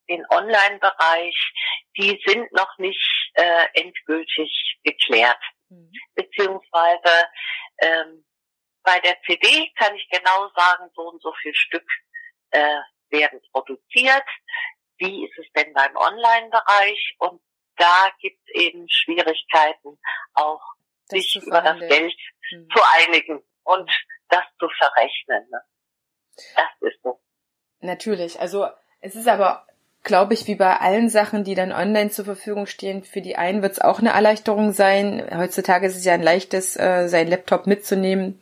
den Online-Bereich, die sind noch nicht äh, endgültig geklärt. Mhm. Beziehungsweise ähm, bei der CD kann ich genau sagen, so und so viel Stück äh, werden produziert. Wie ist es denn beim Online-Bereich? Und da gibt es eben Schwierigkeiten, auch das sich über das Geld mhm. zu einigen. Und das zu verrechnen. Ne? Das ist so. Natürlich. Also es ist aber glaube ich, wie bei allen Sachen, die dann online zur Verfügung stehen, für die einen wird es auch eine Erleichterung sein. Heutzutage ist es ja ein leichtes, äh, seinen Laptop mitzunehmen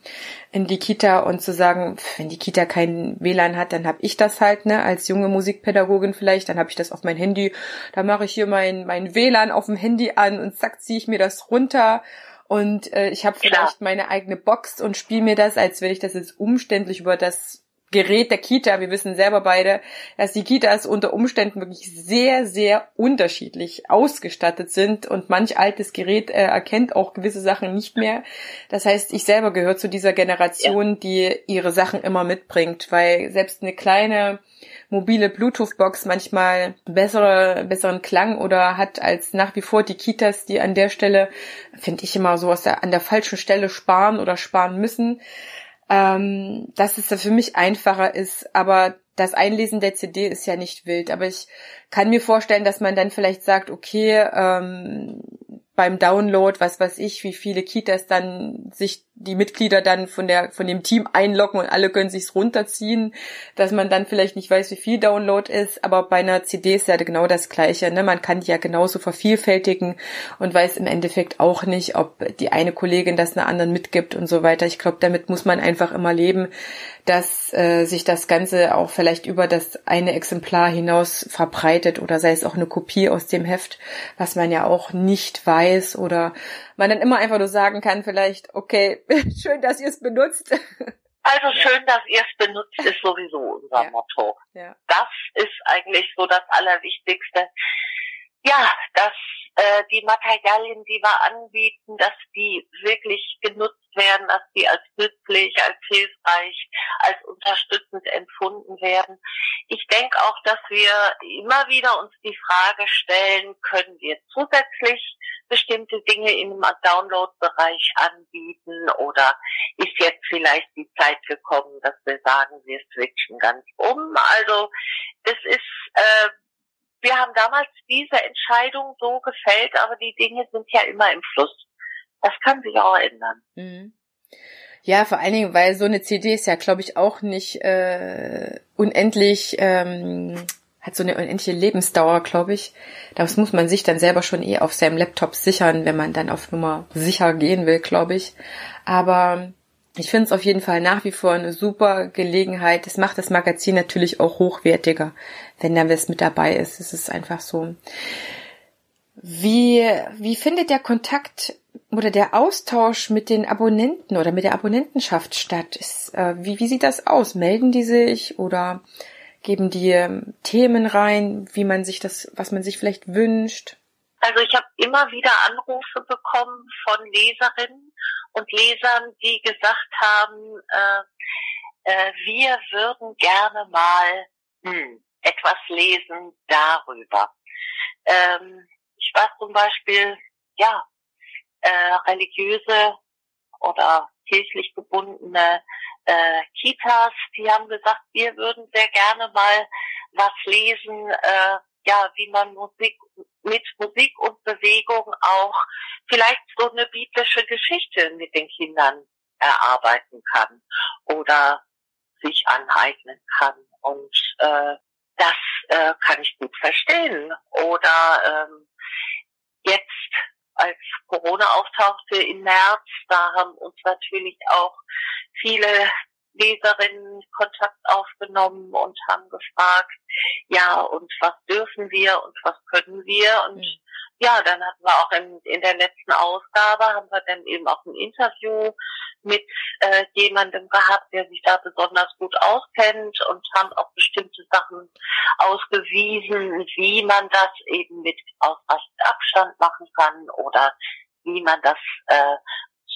in die Kita und zu sagen, wenn die Kita kein WLAN hat, dann habe ich das halt, ne, als junge Musikpädagogin vielleicht, dann habe ich das auf mein Handy, da mache ich hier mein, mein WLAN auf dem Handy an und zack, ziehe ich mir das runter. Und äh, ich habe vielleicht meine eigene Box und spiele mir das, als wenn ich das jetzt umständlich über das Gerät der Kita. Wir wissen selber beide, dass die Kitas unter Umständen wirklich sehr, sehr unterschiedlich ausgestattet sind und manch altes Gerät äh, erkennt auch gewisse Sachen nicht mehr. Das heißt, ich selber gehöre zu dieser Generation, ja. die ihre Sachen immer mitbringt, weil selbst eine kleine mobile Bluetooth-Box manchmal bessere, besseren Klang oder hat als nach wie vor die Kitas, die an der Stelle, finde ich immer so aus der, an der falschen Stelle sparen oder sparen müssen ähm, dass es für mich einfacher ist. Aber das Einlesen der CD ist ja nicht wild. Aber ich kann mir vorstellen, dass man dann vielleicht sagt, okay, ähm, beim Download, was weiß ich, wie viele Kitas dann sich die Mitglieder dann von der von dem Team einloggen und alle können sich's runterziehen, dass man dann vielleicht nicht weiß, wie viel Download ist, aber bei einer CD ist ja genau das gleiche, ne? Man kann die ja genauso vervielfältigen und weiß im Endeffekt auch nicht, ob die eine Kollegin das einer anderen mitgibt und so weiter. Ich glaube, damit muss man einfach immer leben, dass äh, sich das Ganze auch vielleicht über das eine Exemplar hinaus verbreitet oder sei es auch eine Kopie aus dem Heft, was man ja auch nicht weiß oder man dann immer einfach nur sagen kann, vielleicht, okay, schön, dass ihr es benutzt. Also ja. schön, dass ihr es benutzt, ist sowieso unser ja. Motto. Ja. Das ist eigentlich so das Allerwichtigste. Ja, dass äh, die Materialien, die wir anbieten, dass die wirklich genutzt werden, dass die als nützlich, als hilfreich, als unterstützend empfunden werden. Ich denke auch, dass wir immer wieder uns die Frage stellen, können wir zusätzlich bestimmte Dinge im Download-Bereich anbieten oder ist jetzt vielleicht die Zeit gekommen, dass wir sagen, wir switchen ganz um. Also es ist äh, wir haben damals diese Entscheidung so gefällt, aber die Dinge sind ja immer im Fluss. Das kann sich auch ändern. Mhm. Ja, vor allen Dingen, weil so eine CD ist ja, glaube ich, auch nicht äh, unendlich, ähm, hat so eine unendliche Lebensdauer, glaube ich. Das muss man sich dann selber schon eh auf seinem Laptop sichern, wenn man dann auf Nummer sicher gehen will, glaube ich. Aber ich finde es auf jeden Fall nach wie vor eine super Gelegenheit. Das macht das Magazin natürlich auch hochwertiger, wenn da was mit dabei ist. Es ist einfach so. Wie, wie findet der Kontakt oder der Austausch mit den Abonnenten oder mit der Abonnentenschaft statt? Ist, äh, wie, wie sieht das aus? Melden die sich oder geben die ähm, Themen rein, wie man sich das, was man sich vielleicht wünscht? Also ich habe immer wieder Anrufe bekommen von Leserinnen und Lesern, die gesagt haben, äh, äh, wir würden gerne mal hm, etwas lesen darüber. Ähm, ich weiß zum Beispiel, ja, äh, religiöse oder kirchlich gebundene äh, Kitas, die haben gesagt, wir würden sehr gerne mal was lesen, äh, ja, wie man Musik mit Musik und Bewegung auch vielleicht so eine biblische Geschichte mit den Kindern erarbeiten kann oder sich aneignen kann. Und äh, das äh, kann ich gut verstehen. Oder ähm, jetzt, als Corona auftauchte im März, da haben uns natürlich auch viele Leserinnen Kontakt aufgenommen und haben gefragt, ja, und was dürfen wir und was können wir? Und mhm. ja, dann hatten wir auch in, in der letzten Ausgabe, haben wir dann eben auch ein Interview mit äh, jemandem gehabt, der sich da besonders gut auskennt und haben auch bestimmte Sachen ausgewiesen, wie man das eben mit ausreichend Abstand machen kann oder wie man das äh,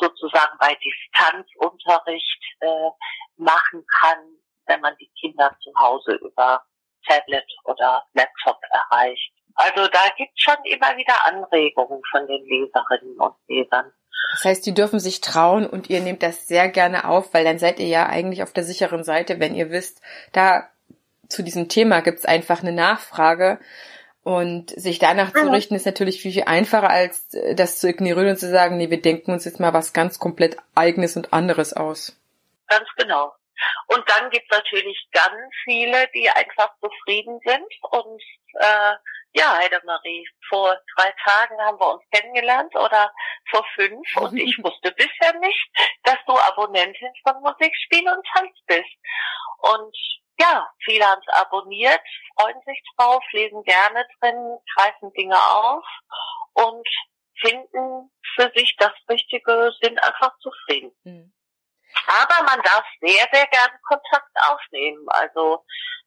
sozusagen bei Distanzunterricht äh, machen kann, wenn man die Kinder zu Hause über Tablet oder Laptop erreicht. Also da gibt es schon immer wieder Anregungen von den Leserinnen und Lesern. Das heißt, die dürfen sich trauen und ihr nehmt das sehr gerne auf, weil dann seid ihr ja eigentlich auf der sicheren Seite, wenn ihr wisst, da zu diesem Thema gibt es einfach eine Nachfrage. Und sich danach zu richten, ist natürlich viel, viel einfacher, als äh, das zu ignorieren und zu sagen, nee, wir denken uns jetzt mal was ganz komplett eigenes und anderes aus. Ganz genau. Und dann gibt es natürlich ganz viele, die einfach zufrieden sind. Und äh, ja, Heidemarie, vor drei Tagen haben wir uns kennengelernt oder vor fünf. Und ich wusste bisher nicht, dass du Abonnentin von Musikspiel und Tanz bist. Und ja, viele haben es abonniert, freuen sich drauf, lesen gerne drin, greifen Dinge auf und finden für sich das Richtige, sind einfach zufrieden. Mhm. Aber man darf sehr, sehr gerne Kontakt aufnehmen. Also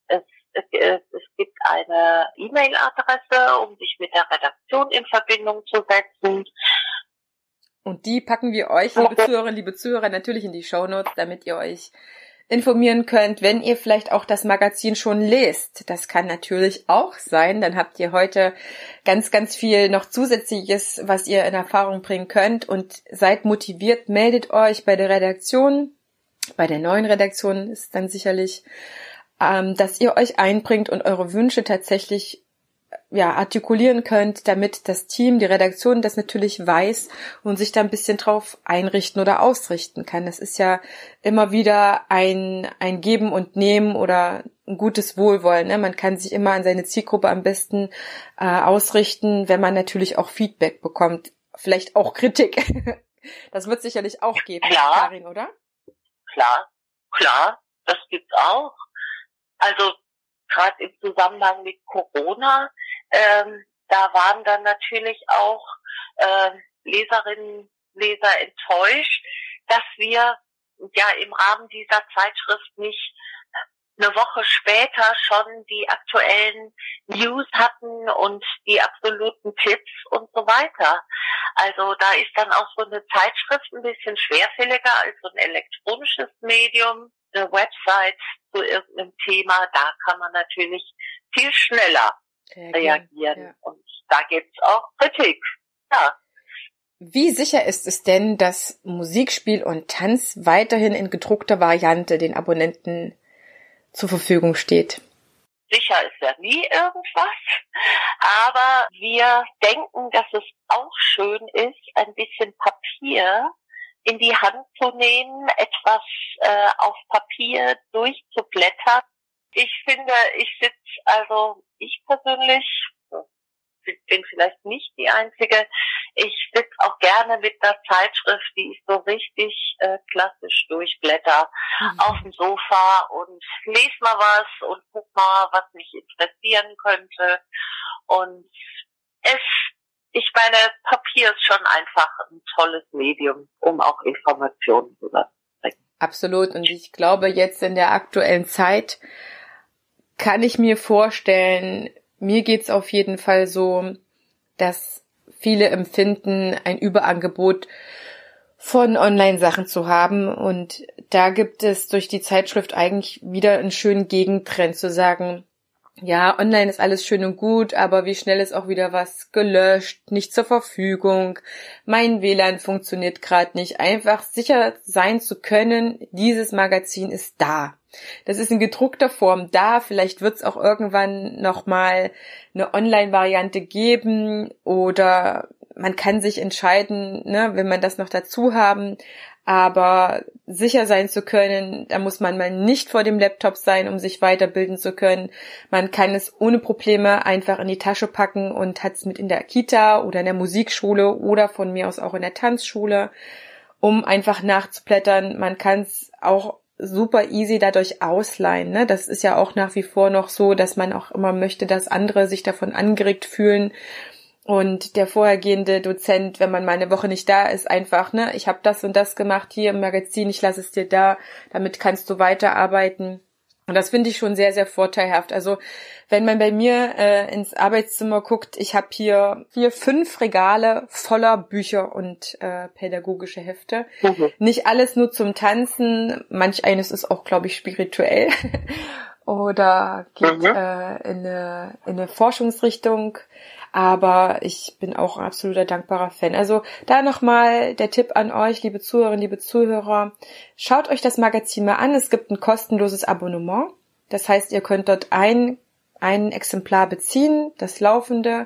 es, es, es gibt eine E-Mail-Adresse, um sich mit der Redaktion in Verbindung zu setzen. Und die packen wir euch, liebe Zuhörerinnen, liebe Zuhörer, natürlich in die Show Notes, damit ihr euch informieren könnt, wenn ihr vielleicht auch das Magazin schon lest. Das kann natürlich auch sein. Dann habt ihr heute ganz, ganz viel noch zusätzliches, was ihr in Erfahrung bringen könnt und seid motiviert, meldet euch bei der Redaktion. Bei der neuen Redaktion ist dann sicherlich, ähm, dass ihr euch einbringt und eure Wünsche tatsächlich ja, artikulieren könnt, damit das Team, die Redaktion das natürlich weiß und sich da ein bisschen drauf einrichten oder ausrichten kann. Das ist ja immer wieder ein, ein Geben und Nehmen oder ein gutes Wohlwollen. Ne? Man kann sich immer an seine Zielgruppe am besten äh, ausrichten, wenn man natürlich auch Feedback bekommt. Vielleicht auch Kritik. Das wird sicherlich auch geben, klar, Karin, oder? Klar, klar, das gibt's auch. Also gerade im Zusammenhang mit Corona, ähm, da waren dann natürlich auch äh, Leserinnen, Leser enttäuscht, dass wir ja im Rahmen dieser Zeitschrift nicht eine Woche später schon die aktuellen News hatten und die absoluten Tipps und so weiter. Also da ist dann auch so eine Zeitschrift ein bisschen schwerfälliger als so ein elektronisches Medium eine Website zu irgendeinem Thema, da kann man natürlich viel schneller reagieren. reagieren. Ja. Und da gibt's auch Kritik. Ja. Wie sicher ist es denn, dass Musikspiel und Tanz weiterhin in gedruckter Variante den Abonnenten zur Verfügung steht? Sicher ist ja nie irgendwas, aber wir denken, dass es auch schön ist, ein bisschen Papier in die Hand zu nehmen, etwas äh, auf Papier durchzublättern. Ich finde, ich sitze, also ich persönlich bin vielleicht nicht die Einzige. Ich sitze auch gerne mit einer Zeitschrift, die ich so richtig äh, klassisch durchblätter mhm. auf dem Sofa und lese mal was und guck mal, was mich interessieren könnte. Und es ich meine, Papier ist schon einfach ein tolles Medium, um auch Informationen zu rüberzubringen. Absolut. Und ich glaube, jetzt in der aktuellen Zeit kann ich mir vorstellen, mir geht's auf jeden Fall so, dass viele empfinden, ein Überangebot von Online-Sachen zu haben. Und da gibt es durch die Zeitschrift eigentlich wieder einen schönen Gegentrend zu sagen, ja, online ist alles schön und gut, aber wie schnell ist auch wieder was gelöscht, nicht zur Verfügung, mein WLAN funktioniert gerade nicht. Einfach sicher sein zu können, dieses Magazin ist da. Das ist in gedruckter Form da. Vielleicht wird es auch irgendwann nochmal eine Online-Variante geben oder man kann sich entscheiden, ne, wenn man das noch dazu haben. Aber sicher sein zu können, da muss man mal nicht vor dem Laptop sein, um sich weiterbilden zu können. Man kann es ohne Probleme einfach in die Tasche packen und hat es mit in der Kita oder in der Musikschule oder von mir aus auch in der Tanzschule, um einfach nachzublättern. Man kann es auch super easy dadurch ausleihen. Ne? Das ist ja auch nach wie vor noch so, dass man auch immer möchte, dass andere sich davon angeregt fühlen und der vorhergehende Dozent, wenn man mal eine Woche nicht da ist, einfach, ne, ich habe das und das gemacht hier im Magazin, ich lasse es dir da, damit kannst du weiterarbeiten. Und das finde ich schon sehr, sehr vorteilhaft. Also wenn man bei mir äh, ins Arbeitszimmer guckt, ich habe hier vier, fünf Regale voller Bücher und äh, pädagogische Hefte. Mhm. Nicht alles nur zum Tanzen, manch eines ist auch, glaube ich, spirituell oder geht mhm. äh, in, eine, in eine Forschungsrichtung. Aber ich bin auch ein absoluter dankbarer Fan. Also da nochmal der Tipp an euch, liebe Zuhörerinnen, liebe Zuhörer. Schaut euch das Magazin mal an. Es gibt ein kostenloses Abonnement. Das heißt, ihr könnt dort ein, ein Exemplar beziehen, das laufende.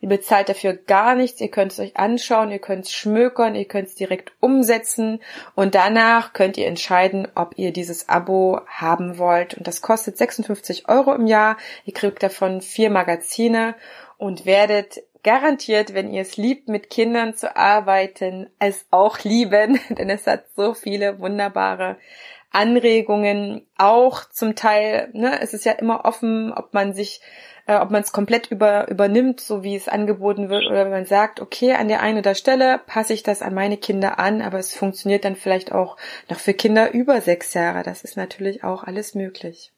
Ihr bezahlt dafür gar nichts, ihr könnt es euch anschauen, ihr könnt es schmökern, ihr könnt es direkt umsetzen und danach könnt ihr entscheiden, ob ihr dieses Abo haben wollt. Und das kostet 56 Euro im Jahr. Ihr kriegt davon vier Magazine und werdet garantiert, wenn ihr es liebt, mit Kindern zu arbeiten, es auch lieben, denn es hat so viele wunderbare Anregungen, auch zum Teil, ne, es ist ja immer offen, ob man sich, äh, ob man es komplett über, übernimmt, so wie es angeboten wird, oder wenn man sagt, okay, an der einen oder Stelle passe ich das an meine Kinder an, aber es funktioniert dann vielleicht auch noch für Kinder über sechs Jahre. Das ist natürlich auch alles möglich.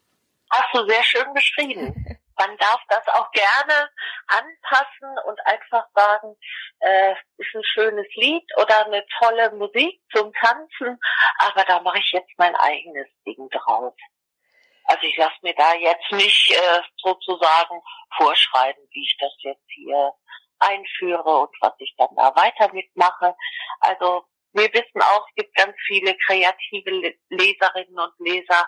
Hast du sehr schön beschrieben. man darf das auch gerne anpassen und einfach sagen, äh, ist ein schönes Lied oder eine tolle Musik zum Tanzen, aber da mache ich jetzt mein eigenes Ding drauf. Also ich lasse mir da jetzt nicht äh, sozusagen vorschreiben, wie ich das jetzt hier einführe und was ich dann da weiter mitmache. Also wir wissen auch, es gibt ganz viele kreative Leserinnen und Leser,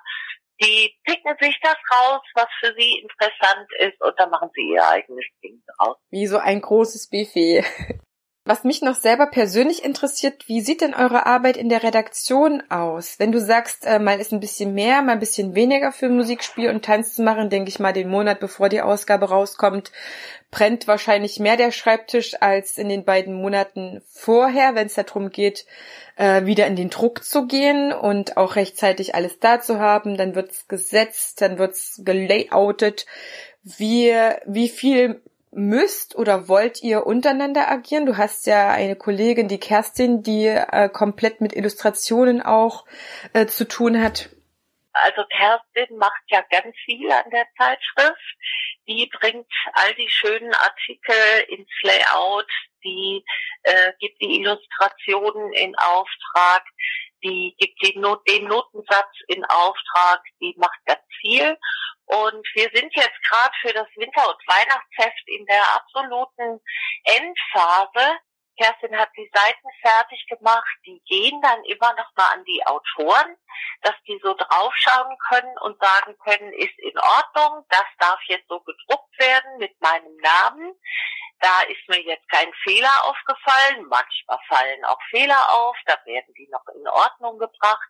die picken sich das raus, was für sie interessant ist, und dann machen sie ihr eigenes Ding draus. Wie so ein großes Buffet. Was mich noch selber persönlich interessiert, wie sieht denn eure Arbeit in der Redaktion aus? Wenn du sagst, äh, mal ist ein bisschen mehr, mal ein bisschen weniger für Musikspiel und Tanz zu machen, denke ich mal, den Monat bevor die Ausgabe rauskommt, brennt wahrscheinlich mehr der Schreibtisch als in den beiden Monaten vorher, wenn es darum geht, äh, wieder in den Druck zu gehen und auch rechtzeitig alles da zu haben. Dann wird's gesetzt, dann wird's gelayoutet. Wie, wie viel müsst oder wollt ihr untereinander agieren? Du hast ja eine Kollegin, die Kerstin, die äh, komplett mit Illustrationen auch äh, zu tun hat. Also Kerstin macht ja ganz viel an der Zeitschrift. Die bringt all die schönen Artikel ins Layout, die äh, gibt die Illustrationen in Auftrag, die gibt den, Not den Notensatz in Auftrag, die macht ganz viel. Und wir sind jetzt gerade für das Winter- und Weihnachtsheft in der absoluten Endphase. Kerstin hat die Seiten fertig gemacht. Die gehen dann immer noch mal an die Autoren, dass die so draufschauen können und sagen können, ist in Ordnung, das darf jetzt so gedruckt werden mit meinem Namen. Da ist mir jetzt kein Fehler aufgefallen. Manchmal fallen auch Fehler auf, da werden die noch in Ordnung gebracht.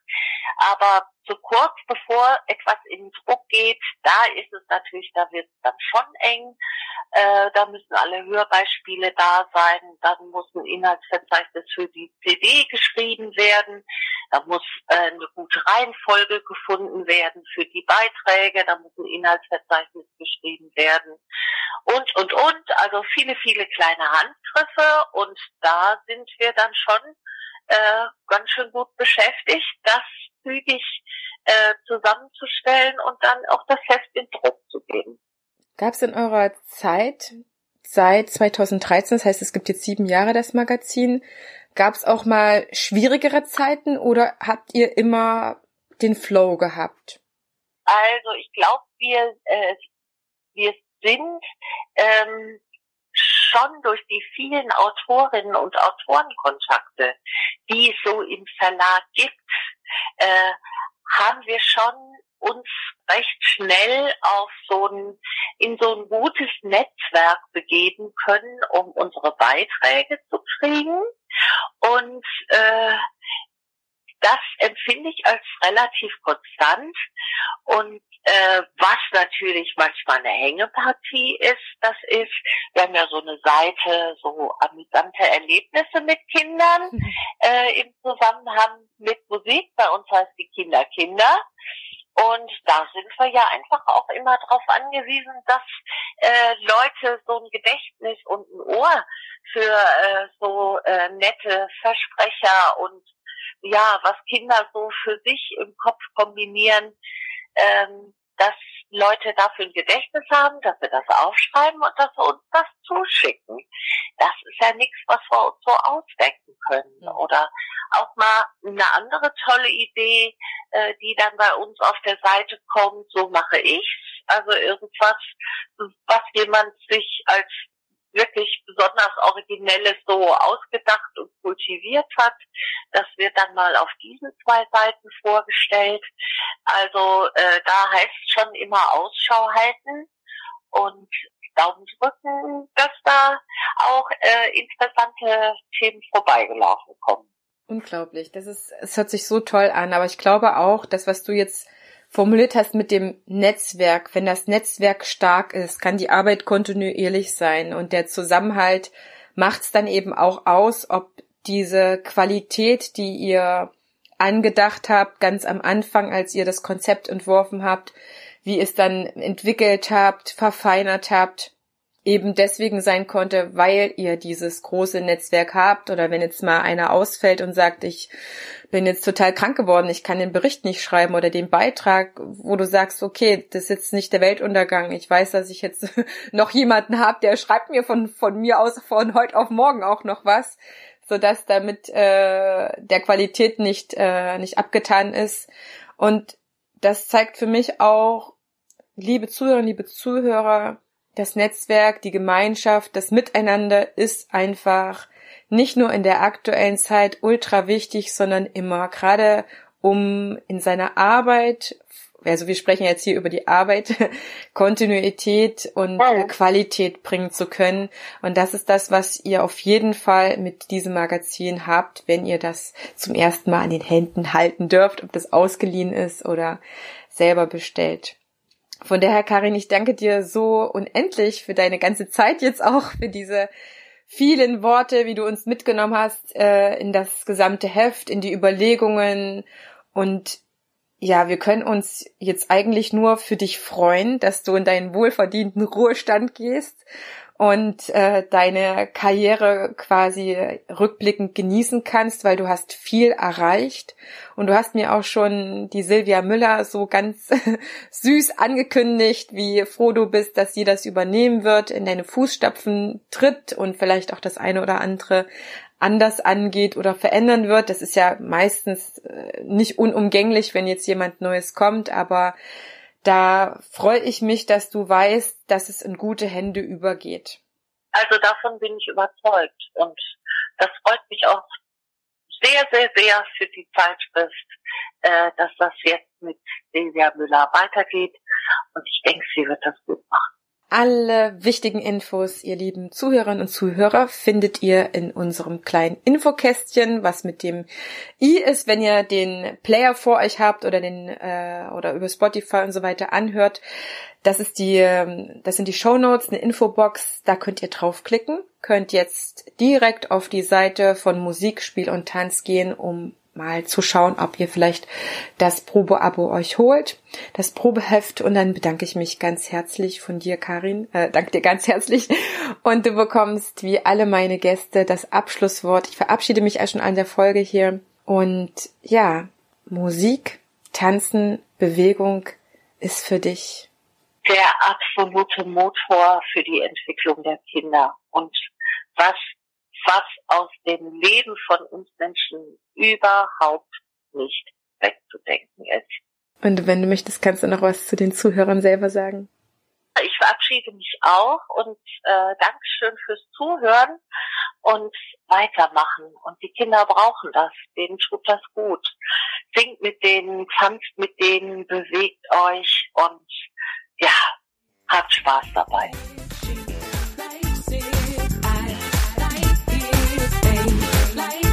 Aber so kurz bevor etwas in Druck geht, da ist es natürlich, da wird es dann schon eng. Äh, da müssen alle Hörbeispiele da sein. Dann muss ein Inhaltsverzeichnis für die CD geschrieben werden. Da muss äh, eine gute Reihenfolge gefunden werden für die Beiträge. Da muss ein Inhaltsverzeichnis geschrieben werden. Und, und, und. Also viele, viele kleine Handgriffe. Und da sind wir dann schon äh, ganz schön gut beschäftigt, das zügig äh, zusammenzustellen und dann auch das Heft in Druck zu geben. Gab es in eurer Zeit seit 2013, das heißt, es gibt jetzt sieben Jahre das Magazin, gab es auch mal schwierigere Zeiten oder habt ihr immer den Flow gehabt? Also ich glaube, wir, äh, wir sind ähm, schon durch die vielen Autorinnen und Autorenkontakte, die es so im Verlag gibt, äh, haben wir schon uns recht schnell auf so ein, in so ein gutes Netzwerk begeben können, um unsere Beiträge zu kriegen. Und äh, das empfinde ich als relativ konstant. Und äh, was natürlich manchmal eine Hängepartie ist, das ist, wir haben ja so eine Seite, so amüsante Erlebnisse mit Kindern mhm. äh, im Zusammenhang mit Musik. Bei uns heißt die Kinder Kinder. Und da sind wir ja einfach auch immer darauf angewiesen, dass äh, Leute so ein Gedächtnis und ein Ohr für äh, so äh, nette Versprecher und ja, was Kinder so für sich im Kopf kombinieren, ähm, dass Leute dafür ein Gedächtnis haben, dass wir das aufschreiben und dass wir uns das zuschicken. Das ist ja nichts, was wir uns so ausdenken können. Oder auch mal eine andere tolle Idee, äh, die dann bei uns auf der Seite kommt, so mache ich's. Also irgendwas, was jemand sich als wirklich besonders Originelles so ausgedacht und kultiviert hat. Das wird dann mal auf diesen zwei Seiten vorgestellt. Also äh, da heißt schon immer Ausschau halten. Und Daumen drücken, dass da auch äh, interessante Themen vorbeigelaufen kommen. Unglaublich. Das ist, es hört sich so toll an, aber ich glaube auch, das, was du jetzt formuliert hast mit dem Netzwerk, wenn das Netzwerk stark ist, kann die Arbeit kontinuierlich sein. Und der Zusammenhalt macht es dann eben auch aus, ob diese Qualität, die ihr angedacht habt, ganz am Anfang, als ihr das Konzept entworfen habt, wie es dann entwickelt habt, verfeinert habt, eben deswegen sein konnte, weil ihr dieses große Netzwerk habt oder wenn jetzt mal einer ausfällt und sagt, ich bin jetzt total krank geworden, ich kann den Bericht nicht schreiben oder den Beitrag, wo du sagst, okay, das ist jetzt nicht der Weltuntergang. Ich weiß, dass ich jetzt noch jemanden habe, der schreibt mir von, von mir aus von heute auf morgen auch noch was, sodass damit äh, der Qualität nicht, äh, nicht abgetan ist. Und das zeigt für mich auch, liebe Zuhörerinnen, liebe Zuhörer, das Netzwerk, die Gemeinschaft, das Miteinander ist einfach nicht nur in der aktuellen Zeit ultra wichtig, sondern immer, gerade um in seiner Arbeit, also wir sprechen jetzt hier über die Arbeit, Kontinuität und ja. Qualität bringen zu können. Und das ist das, was ihr auf jeden Fall mit diesem Magazin habt, wenn ihr das zum ersten Mal an den Händen halten dürft, ob das ausgeliehen ist oder selber bestellt. Von daher, Karin, ich danke dir so unendlich für deine ganze Zeit jetzt auch, für diese vielen Worte, wie du uns mitgenommen hast äh, in das gesamte Heft, in die Überlegungen. Und ja, wir können uns jetzt eigentlich nur für dich freuen, dass du in deinen wohlverdienten Ruhestand gehst und äh, deine Karriere quasi rückblickend genießen kannst, weil du hast viel erreicht und du hast mir auch schon die Silvia Müller so ganz süß angekündigt, wie froh du bist, dass sie das übernehmen wird, in deine Fußstapfen tritt und vielleicht auch das eine oder andere anders angeht oder verändern wird. Das ist ja meistens äh, nicht unumgänglich, wenn jetzt jemand Neues kommt, aber da freue ich mich, dass du weißt, dass es in gute Hände übergeht. Also davon bin ich überzeugt und das freut mich auch sehr, sehr, sehr für die Zeitschrift, äh, dass das jetzt mit Silvia Müller weitergeht und ich denke, sie wird das gut machen. Alle wichtigen Infos, ihr lieben Zuhörerinnen und Zuhörer, findet ihr in unserem kleinen Infokästchen, was mit dem i ist, wenn ihr den Player vor euch habt oder den äh, oder über Spotify und so weiter anhört. Das ist die, ähm, das sind die Show Notes, eine Infobox. Da könnt ihr draufklicken, könnt jetzt direkt auf die Seite von Musik, Spiel und Tanz gehen, um mal zu schauen, ob ihr vielleicht das Probeabo euch holt, das Probeheft. Und dann bedanke ich mich ganz herzlich von dir, Karin, äh, danke dir ganz herzlich. Und du bekommst wie alle meine Gäste das Abschlusswort. Ich verabschiede mich auch schon an der Folge hier. Und ja, Musik, Tanzen, Bewegung ist für dich der absolute Motor für die Entwicklung der Kinder. Und was was aus dem Leben von uns Menschen überhaupt nicht wegzudenken ist. Und wenn du möchtest, kannst du noch was zu den Zuhörern selber sagen. Ich verabschiede mich auch und äh, Dankeschön fürs Zuhören und weitermachen. Und die Kinder brauchen das, denen tut das gut. Singt mit denen, tanzt mit denen, bewegt euch und ja, habt Spaß dabei. like